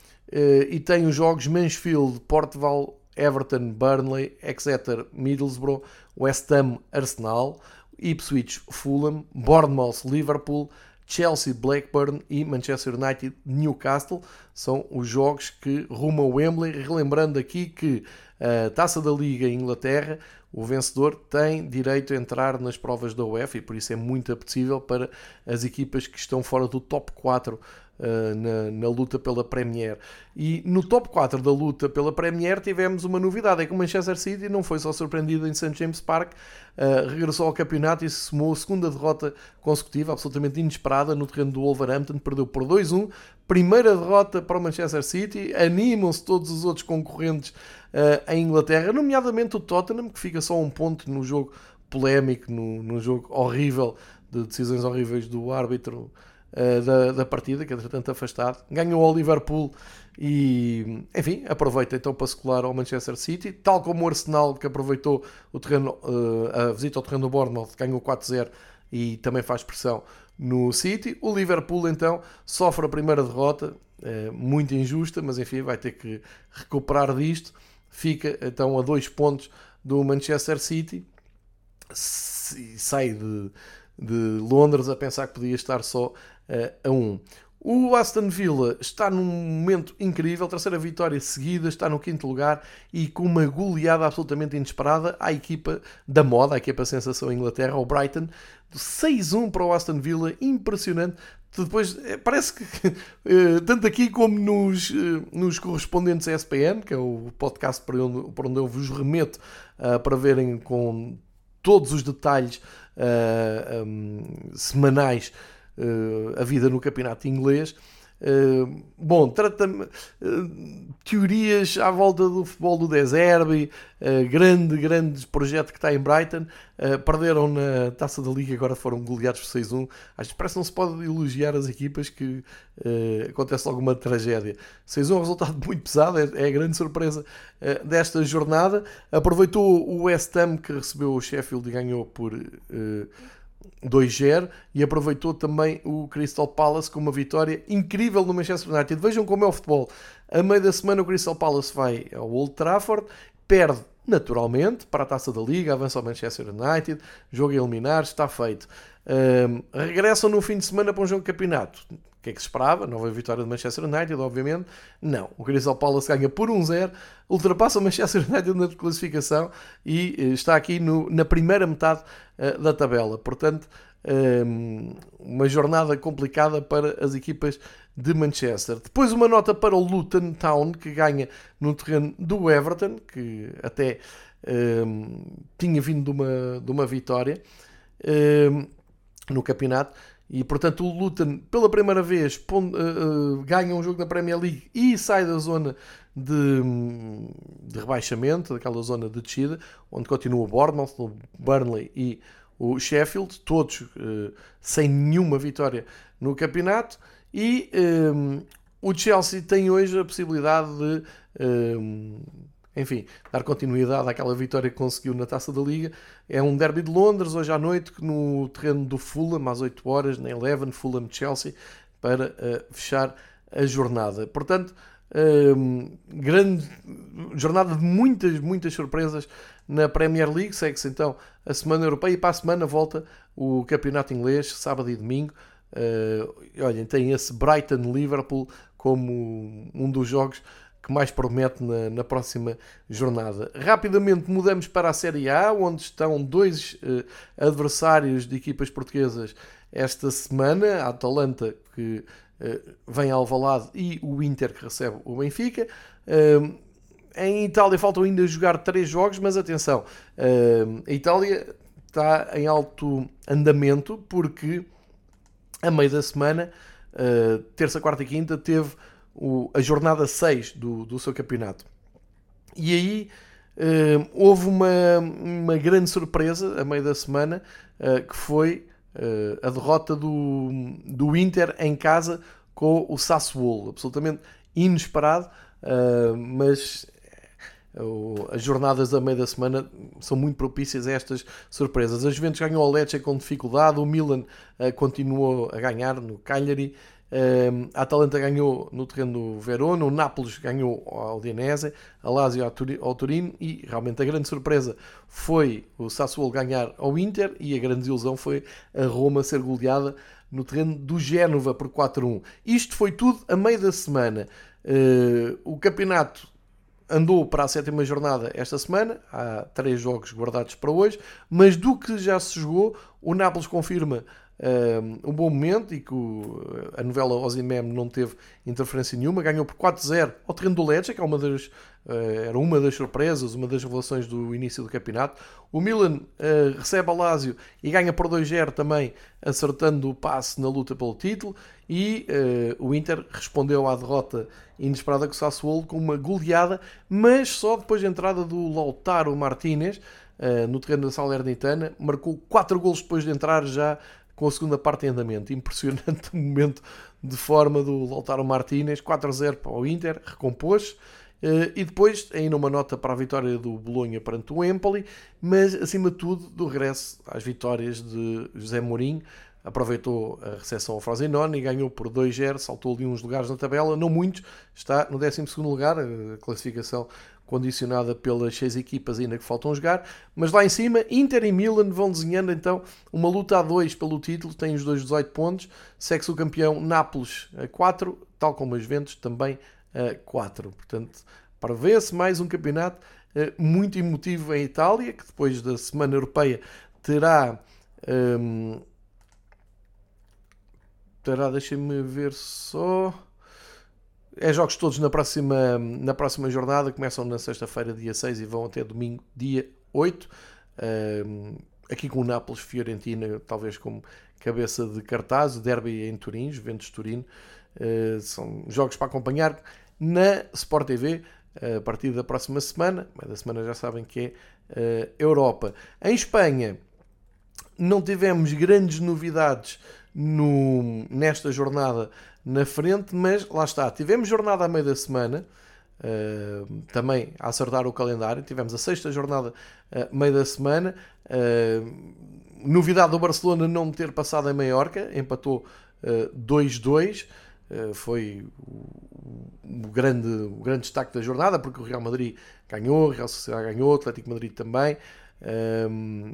e tem os jogos Mansfield, Portugal Everton, Burnley, Exeter, Middlesbrough, West Ham, Arsenal, Ipswich, Fulham, Bournemouth, Liverpool, Chelsea, Blackburn e Manchester United, Newcastle são os jogos que rumam Wembley. Relembrando aqui que a Taça da Liga em Inglaterra, o vencedor tem direito a entrar nas provas da UEFA e por isso é muito apetecível para as equipas que estão fora do top 4 Uh, na, na, luta pela Premier. E no top 4 da luta pela Premier tivemos uma novidade: é que o Manchester City não foi só surpreendido em St. James Park, uh, regressou ao campeonato e se somou a segunda derrota consecutiva, absolutamente inesperada, no terreno do Wolverhampton, perdeu por 2-1. Primeira derrota para o Manchester City, animam-se todos os outros concorrentes uh, em Inglaterra, nomeadamente o Tottenham, que fica só um ponto no jogo polémico, no, no jogo horrível de decisões horríveis do árbitro uh, da, da partida, que é entretanto afastado. Ganhou ao Liverpool e, enfim, aproveita então para se colar ao Manchester City, tal como o Arsenal, que aproveitou o terreno, uh, a visita ao terreno do Bournemouth, ganhou 4-0 e também faz pressão no City. O Liverpool então sofre a primeira derrota, muito injusta, mas enfim, vai ter que recuperar disto. Fica então a dois pontos do Manchester City, sai de, de Londres a pensar que podia estar só a um. O Aston Villa está num momento incrível, terceira vitória seguida, está no quinto lugar e com uma goleada absolutamente inesperada à equipa da moda, a equipa sensação Inglaterra, o Brighton, 6-1 para o Aston Villa, impressionante. Depois, eh, parece que, eh, tanto aqui como nos, eh, nos correspondentes ESPN, que é o podcast para onde, para onde eu vos remeto para verem com todos os detalhes uh, um, semanais a vida no campeonato inglês. Uh, bom, trata uh, teorias à volta do futebol do Deserbi, uh, grande, grande projeto que está em Brighton. perderam na taça da Liga, agora foram goleados por 6-1. Acho que parece que não se pode elogiar as equipas que acontece alguma tragédia. 6-1 é um resultado muito pesado, é, é a grande surpresa desta jornada. Aproveitou o West Ham que recebeu o Sheffield e ganhou por 2-0 e aproveitou também o Crystal Palace com uma vitória incrível no Manchester United. Vejam como é o futebol. A meio da semana o Crystal Palace vai ao Old Trafford, perde naturalmente para a taça da Liga, avança ao Manchester United, jogo a eliminar, está feito. Um, regressam no fim de semana para um jogo de campeonato que é que se esperava? Nova vitória do Manchester United, obviamente. Não. O Crystal Palace ganha por 1-0, ultrapassa o Manchester <laughs> United na classificação e eh, está aqui no, na primeira metade uh, da tabela. Portanto, um, uma jornada complicada para as equipas de Manchester. Depois uma nota para o Luton Town, que ganha no terreno do Everton, que até um, tinha vindo de uma, de uma vitória um, no campeonato e portanto o Luton, pela primeira vez, uh, uh, ganha um jogo da Premier League e sai da zona de, de rebaixamento, daquela zona de descida, onde continua o Bournemouth, o Burnley e o Sheffield, todos uh, sem nenhuma vitória no campeonato. E um, o Chelsea tem hoje a possibilidade de um, enfim, dar continuidade àquela vitória que conseguiu na Taça da Liga. É um derby de Londres, hoje à noite, no terreno do Fulham, às 8 horas, na Eleven, Fulham-Chelsea, para uh, fechar a jornada. Portanto, uh, grande jornada de muitas, muitas surpresas na Premier League. Segue-se então a Semana Europeia e para a semana volta o Campeonato Inglês, sábado e domingo. Uh, olhem, tem esse Brighton-Liverpool como um dos jogos que mais promete na, na, próxima jornada. Rapidamente mudamos para a Série A, onde estão dois uh, adversários de equipas portuguesas esta semana, a Atalanta que uh, vem ao Alvalade e o Inter que recebe o Benfica. Uh, em Itália faltam ainda jogar três jogos, mas atenção, a Itália está em alto andamento porque a meio da semana, terça, quarta e quinta, teve o, a jornada 6 do, do seu campeonato. E aí uh, houve uma, uma grande surpresa a meio da semana, uh, que foi uh, a derrota do, do Inter em casa com o Sassuolo. Absolutamente inesperado, mas as jornadas da meio da semana são muito propícias a estas surpresas. A Juventus ganhou ao Lecce com dificuldade, o Milan continuou a ganhar no Cagliari a Atalanta ganhou no terreno do Verona, o Nápoles ganhou ao Udinese, a Lazio ao Turino e realmente a grande surpresa foi o Sassuolo ganhar ao Inter e a grande ilusão foi a Roma ser goleada no terreno do Génova por 4-1. Isto foi tudo a meio da semana. Uh, o campeonato andou para a sétima jornada esta semana, há três jogos guardados para hoje, mas do que já se jogou, o Nápoles confirma um bom momento e que a novela Ozimem não teve interferência nenhuma, ganhou por 4-0 ao terreno do Lecce, que é uma das, uh, era uma das surpresas, uma das revelações do início do campeonato. O Milan uh, recebe a Lazio e ganha por 2-0 também, acertando o passe na luta pelo título. E uh, o Inter respondeu à derrota inesperada com o Sassuolo com uma goleada, mas só depois da entrada do Lautaro Martínez no terreno da Salernitana, marcou 4 golos depois de entrar já com a segunda parte em andamento. Impressionante <laughs> momento de forma do Lautaro Martínez, 4-0 para o Inter, recompôs. E depois, ainda uma nota para a vitória do Bolonha perante o Empoli, mas acima de tudo, do regresso às vitórias de José Mourinho, aproveitou a recepção ao Frosinone e ganhou por 2-0, saltou ali uns lugares na tabela, não muitos, está no 12 lugar, a classificação condicionada pelas seis equipas ainda que faltam jogar, mas lá em cima, Inter e Milan vão desenhando então uma luta a dois pelo título, tem os dois 18 pontos, segue-se o campeão Nápoles a 4, tal como os Juventus também a 4. Portanto, para ver-se mais um campeonato eh, muito emotivo em Itália, que depois da Semana Europeia terá... Hum, terá, deixem-me ver só é jogos todos na próxima, na próxima jornada, começam na sexta-feira, dia 6, e vão até domingo, dia 8. Uh, aqui com o Nápoles, Fiorentina, talvez como cabeça de cartaz, o derby em Turim, Juventus Turino. Uh, são jogos para acompanhar na Sport TV a partir da próxima semana. Mas da semana já sabem que é uh, Europa. Em Espanha, não tivemos grandes novidades no, nesta jornada na frente, mas lá está, tivemos jornada a meio da semana, uh, também a acertar o calendário, tivemos a sexta jornada a uh, meio da semana, uh, novidade do Barcelona não ter passado em Maiorca, empatou 2-2, foi o, grande, o grande destaque da jornada, porque o Real Madrid ganhou, o Real Sociedade ganhou, o Atlético Madrid também,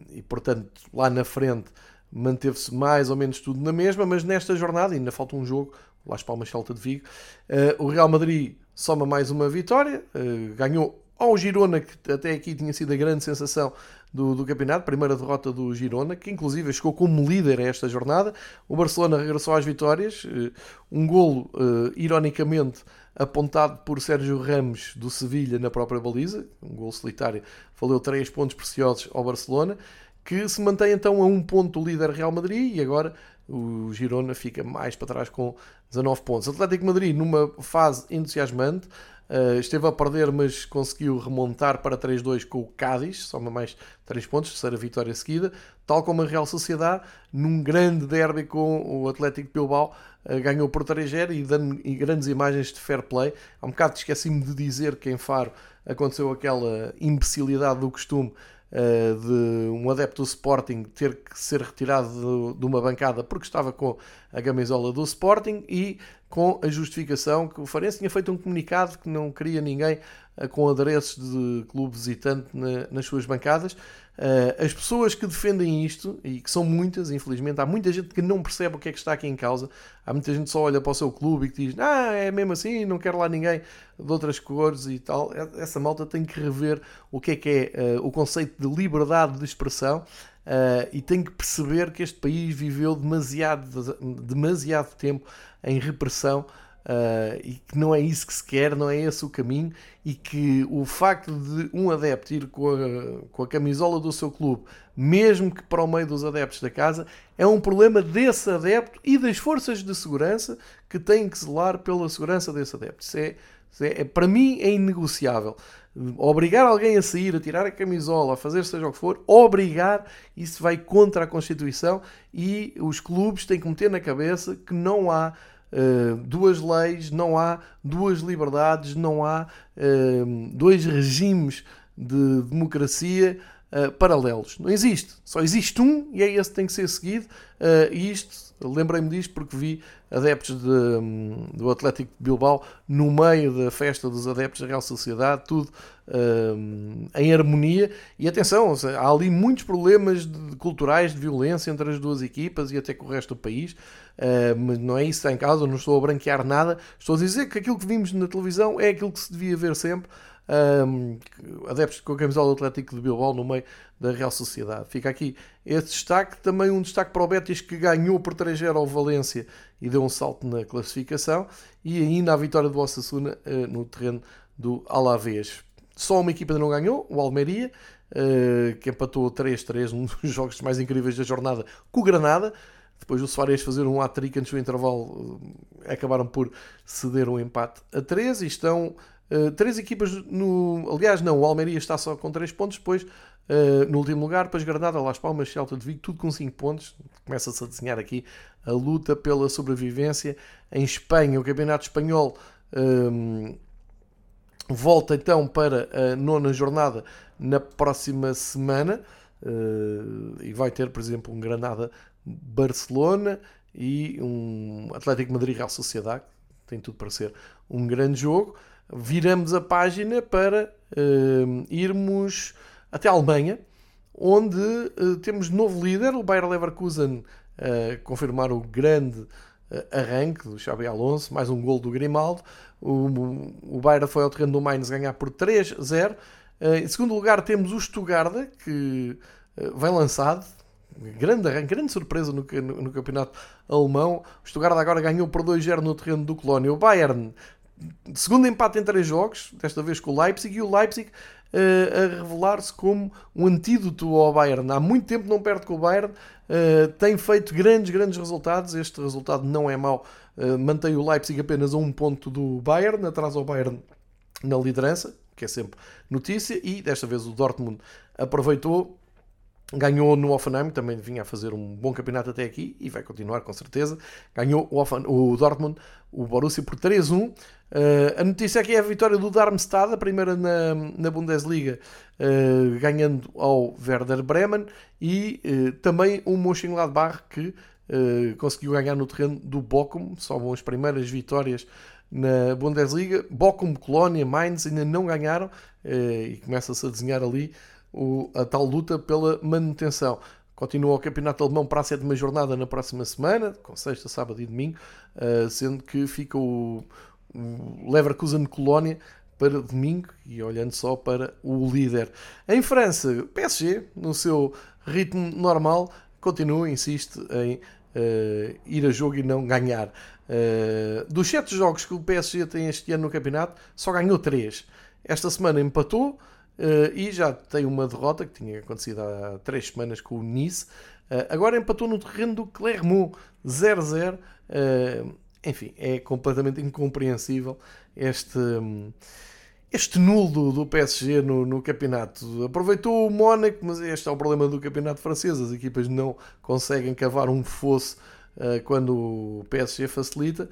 e portanto lá na frente manteve-se mais ou menos tudo na mesma, mas nesta jornada ainda falta um jogo, Las Palmas Celta de Vigo. Uh, o Real Madrid soma mais uma vitória, uh, ganhou ao Girona, que até aqui tinha sido a grande sensação do, do, campeonato, primeira derrota do Girona, que inclusive chegou como líder a esta jornada. O Barcelona regressou às vitórias, uh, um golo, ironicamente, apontado por Sérgio Ramos do Sevilha na própria baliza, um golo solitário, valeu três pontos preciosos ao Barcelona, que se mantém então a um ponto do líder Real Madrid e agora o Girona fica mais para trás com 19 pontos. Atlético Madrid numa fase entusiasmante, uh, esteve a perder, mas conseguiu remontar para 3-2 com o Cádiz, soma mais 3 pontos, terceira vitória seguida, tal como a Real Sociedade, num grande derby com o Atlético Bilbao, uh, ganhou por 3-0 e dando grandes imagens de fair play. Há um bocado esqueci-me de dizer que em Faro aconteceu aquela imbecilidade do costume de um adepto do Sporting ter que ser retirado de, de, uma bancada porque estava com a camisola do Sporting e com a justificação que o Farense tinha feito um comunicado que não queria ninguém uh, com adereços de clube visitante na, nas suas bancadas. Uh, as pessoas que defendem isto, e que são muitas, infelizmente, há muita gente que não percebe o que é que está aqui em causa. Há muita gente que só olha para o seu clube e que diz: Ah, é mesmo assim, não quero lá ninguém de outras cores e tal. Essa malta tem que rever o que é que é uh, o conceito de liberdade de expressão. Uh, e tem que perceber que este país viveu demasiado, demasiado tempo em repressão Uh, e que não é isso que se quer, não é esse o caminho, e que o facto de um adepto ir com a, com a camisola do seu clube, mesmo que para o meio dos adeptos da casa, é um problema desse adepto e das forças de segurança que têm que zelar pela segurança desse adepto. Isso é, isso é, é para mim é inegociável. Obrigar alguém a sair, a tirar a camisola, a fazer seja o que for, obrigar, isso vai contra a Constituição e os clubes têm que meter na cabeça que não há uh, duas leis, não há duas liberdades, não há uh, dois regimes de democracia uh, paralelos. Não existe. Só existe um e é esse que tem que ser seguido. e isto, lembrei-me disto porque vi adeptos de, um, do Atlético de Bilbao no meio da festa dos adeptos da Real Sociedade, tudo um, em harmonia. E atenção, há ali muitos problemas de, culturais de violência entre as duas equipas e até com o resto do país. Uh, mas não é isso que está em causa, não estou a branquear nada. Estou a dizer que aquilo que vimos na televisão é aquilo que se devia ver sempre. Um, adeptos com a camisola do Atlético de Bilbao no meio da Real Sociedade. Fica aqui esse destaque. Também um destaque para o Betis que ganhou por 3-0 ao Valência e deu um salto na classificação. E ainda a vitória do Osasuna uh, no terreno do Alavés. Só uma equipa não ganhou, o Almeria, uh, que empatou 3-3, um <laughs> dos jogos mais incríveis da jornada, com o Granada. Depois o Soares fazer um hat-trick antes do intervalo, eh, acabaram por ceder um empate a 3 e estão uh, três equipas no. Aliás, não, o Almeria está só com 3 pontos, depois uh, no último lugar, depois Granada, Las Palmas, Celta de Vigo, tudo com 5 pontos. Começa-se a desenhar aqui a luta pela sobrevivência. Em Espanha, o Campeonato Espanhol. Um, volta então para a nona jornada na próxima semana uh, e vai ter, por exemplo, um Granada Barcelona e um Atlético Madrid Real Sociedade, tem tudo para ser um grande jogo. Viramos a página para uh, irmos até a Alemanha, onde uh, temos novo líder, o Bayer Leverkusen, a confirmar o grande arranque do Xabi Alonso, mais um gol do Grimaldo. O, o Bayern foi ao terreno do Mainz ganhar por 3-0. Em segundo lugar temos o Stuttgart, que vem lançado, grande, grande surpresa no, no, no, campeonato alemão. O Stuttgart agora ganhou por 2-0 no terreno do Colónia. O Bayern, segundo empate em três jogos, desta vez com o Leipzig, e o Leipzig uh, a revelar-se como um antídoto ao Bayern. Há muito tempo não perde com o Bayern, uh, tem feito grandes, grandes resultados. Este resultado não é mau. Uh, mantém o Leipzig apenas a um ponto do Bayern, atrás ao Bayern na liderança, que é sempre notícia, e desta vez o Dortmund aproveitou Ganhou no Offenheim, também vinha a fazer um bom campeonato até aqui e vai continuar com certeza. Ganhou o, Offen, o Dortmund, o Borussia por 3-1. Uh, a notícia aqui é a vitória do Darmstadt, a primeira na, na Bundesliga, uh, ganhando ao Werder Bremen e uh, também o Mönchengladbach que conseguiu ganhar no terreno do Bochum, só vão as primeiras vitórias na Bundesliga. Bochum, Colónia, Mainz ainda não ganharam e começa-se a desenhar ali o, a tal luta pela manutenção. Continua o Campeonato Alemão para a sétima jornada na próxima semana, com sexta, sábado e domingo, sendo que fica o, o Leverkusen Colónia para domingo e olhando só para o líder. Em França, PSG, no seu ritmo normal, continua, insiste em uh, ir a jogo e não ganhar. Uh, dos sete jogos que o PSG tem este ano no campeonato, só ganhou três. Esta semana empatou, Uh, e já tem uma derrota que tinha acontecido há três semanas com o Nice. Agora empatou no terreno do Clermont 0-0. Uh, enfim, é completamente incompreensível este, um, este nulo do, PSG no, no, campeonato. Aproveitou o Mónaco, mas este é o problema do campeonato francês. As equipas não conseguem cavar um fosso quando o PSG facilita.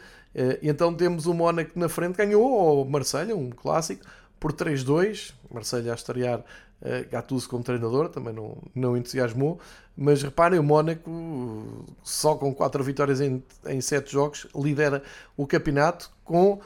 então temos o Mónaco na frente, ganhou o Marselha um clássico por 3-2. Marselha a estrear uh, Gattuso como treinador, também não, não entusiasmou. Mas reparem, o Mónaco, só com 4 vitórias em, em 7 jogos, lidera o campeonato com uh,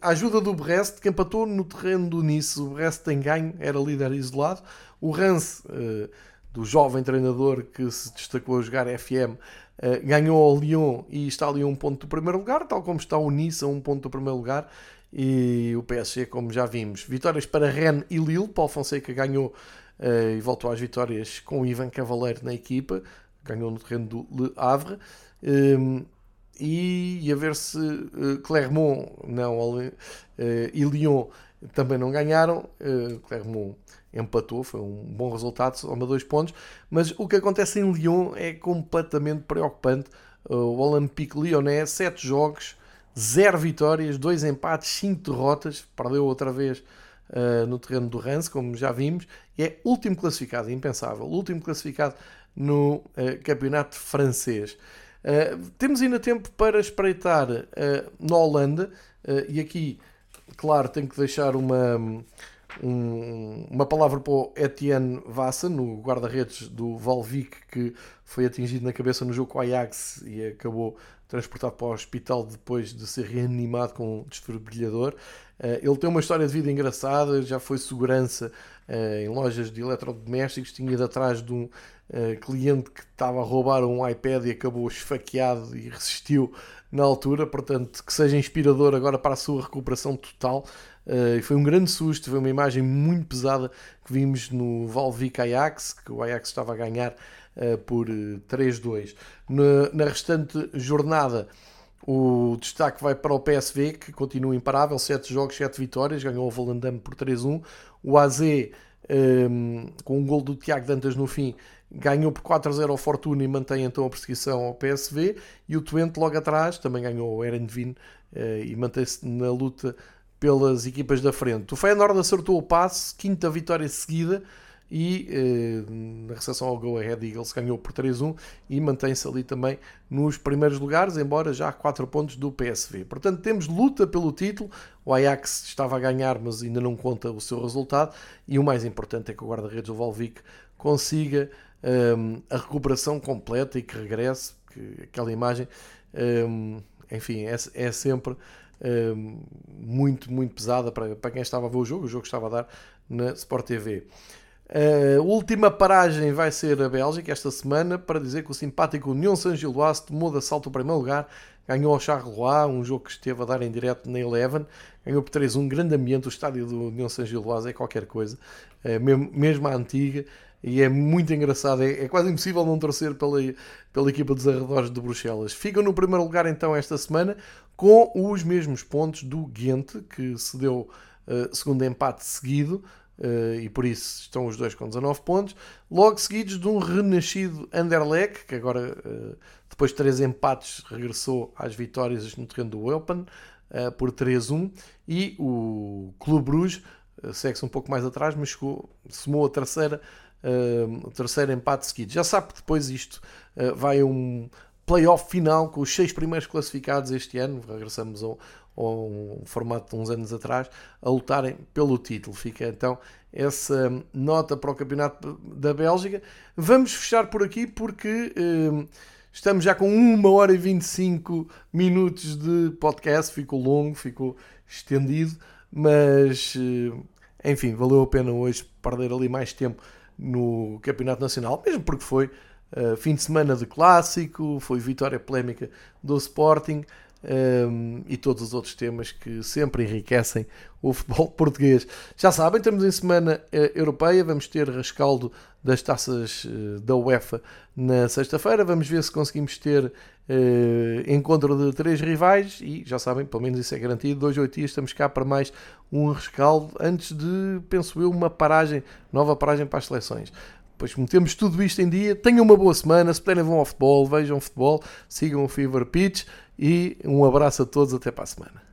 a ajuda do Brest, que empatou no terreno do Nice. O Brest tem ganho, era líder isolado. O Rance, uh, do jovem treinador que se destacou a jogar FM, uh, ganhou ao Lyon e está ali a um ponto do primeiro lugar, tal como está o Nice a um ponto do primeiro lugar e o PSG, como já vimos. Vitórias para Rennes e Lille. Paulo Fonseca ganhou uh, e voltou às vitórias com o Ivan Cavaleiro na equipa. Ganhou no terreno do Le Havre. Um, ehm, e, e, a ver se uh, Clermont não, uh, e Lyon também não ganharam. Uh, Clermont empatou, foi um bom resultado, soma dois pontos. Mas o que acontece em Lyon é completamente preocupante. o Olympique Lyonnais, sete jogos, 0 vitórias, 2 empates, 5 derrotas, perdeu outra vez uh, no terreno do Rance, como já vimos, e é último classificado, impensável, último classificado no uh, campeonato francês. Uh, temos ainda tempo para espreitar na Holanda, e aqui, claro, tenho que deixar uma, um, uma palavra para o Etienne Vassa, no guarda-redes do Valvic, que foi atingido na cabeça no jogo com o Ajax e acabou transportado para o hospital depois de ser reanimado com um desfibrilhador. Eh, ele tem uma história de vida engraçada, já foi segurança eh, em lojas de eletrodomésticos, tinha ido atrás de um eh, cliente que estava a roubar um iPad e acabou esfaqueado e resistiu na altura, portanto que seja inspirador agora para a sua recuperação total. Foi um grande susto, foi uma imagem muito pesada que vimos no Valvic Ajax, que o Ajax estava a ganhar uh, por 3-2. Na, na, restante jornada, o destaque vai para o PSV, que continua imparável, 7 jogos, 7 vitórias, ganhou o Volendam por 3-1. O AZ, um, ehm, com um gol do Tiago Dantas no fim, ganhou por 4-0 ao Fortuna e mantém então a perseguição ao PSV. E o Twente, logo atrás, também ganhou o Erenvin uh, e mantém-se na luta pelas equipas da frente. O Feyenoord acertou o passe, quinta vitória seguida, e eh, na recepção ao Go Ahead Eagles ganhou por 3-1 e mantém-se ali também nos primeiros lugares, embora já a 4 pontos do PSV. Portanto, temos luta pelo título. O Ajax estava a ganhar, mas ainda não conta o seu resultado. E o mais importante é que o guarda-redes do Valvic consiga um, a recuperação completa e que regresse, que aquela imagem, um, enfim, é, é sempre um, muito, muito pesada para, para quem estava a ver o jogo, o jogo estava a dar na Sport TV. A última paragem vai ser a Bélgica esta semana para dizer que o simpático União San Gilloise tomou de assalto o primeiro lugar, ganhou ao Charleroi, um jogo que esteve a dar em direto na Eleven, ganhou por 3-1, grande ambiente, o estádio do União San Gilloise é qualquer coisa, é mesmo, mesmo a antiga, e é muito engraçado, é, é, quase impossível não torcer pela, pela equipa dos arredores de Bruxelas. Ficam no primeiro lugar então esta semana, com os mesmos pontos do Ghent, que se deu uh, segundo empate seguido, Uh, e por isso estão os dois com 19 pontos. Logo seguidos de um renascido Anderlecht, que agora, uh, depois de três empates, regressou às vitórias no terreno do Open por 3-1. E o Clube Bruges segue-se um pouco mais atrás, mas chegou, somou a terceira, o terceiro empate seguido. Já sabe que depois isto vai a um playoff final com os seis primeiros classificados este ano. Regressamos ao, formato de uns anos atrás, a lutarem pelo título. Fica então essa nota para o Campeonato da Bélgica. Vamos fechar por aqui porque estamos já com 1 hora e 25 minutos de podcast. Ficou longo, ficou estendido, mas eh, enfim, valeu a pena hoje perder ali mais tempo no Campeonato Nacional, mesmo porque foi uh, fim de semana de clássico, foi vitória polémica do Sporting um, e todos os outros temas que sempre enriquecem o <laughs> futebol português. Já sabem, estamos em semana uh, europeia, vamos ter rescaldo das taças uh, da UEFA na sexta-feira. Vamos ver se conseguimos ter uh, encontro de três rivais e já sabem, pelo menos isso é garantido. Dois, oito dias estamos cá para mais um rescaldo antes de, penso eu, uma paragem, nova paragem para as seleções. Pois metemos tudo isto em dia. Tenham uma boa semana. Se puderem, vão ao futebol, vejam futebol, sigam o Fever Pitch e um abraço a todos. Até para a semana.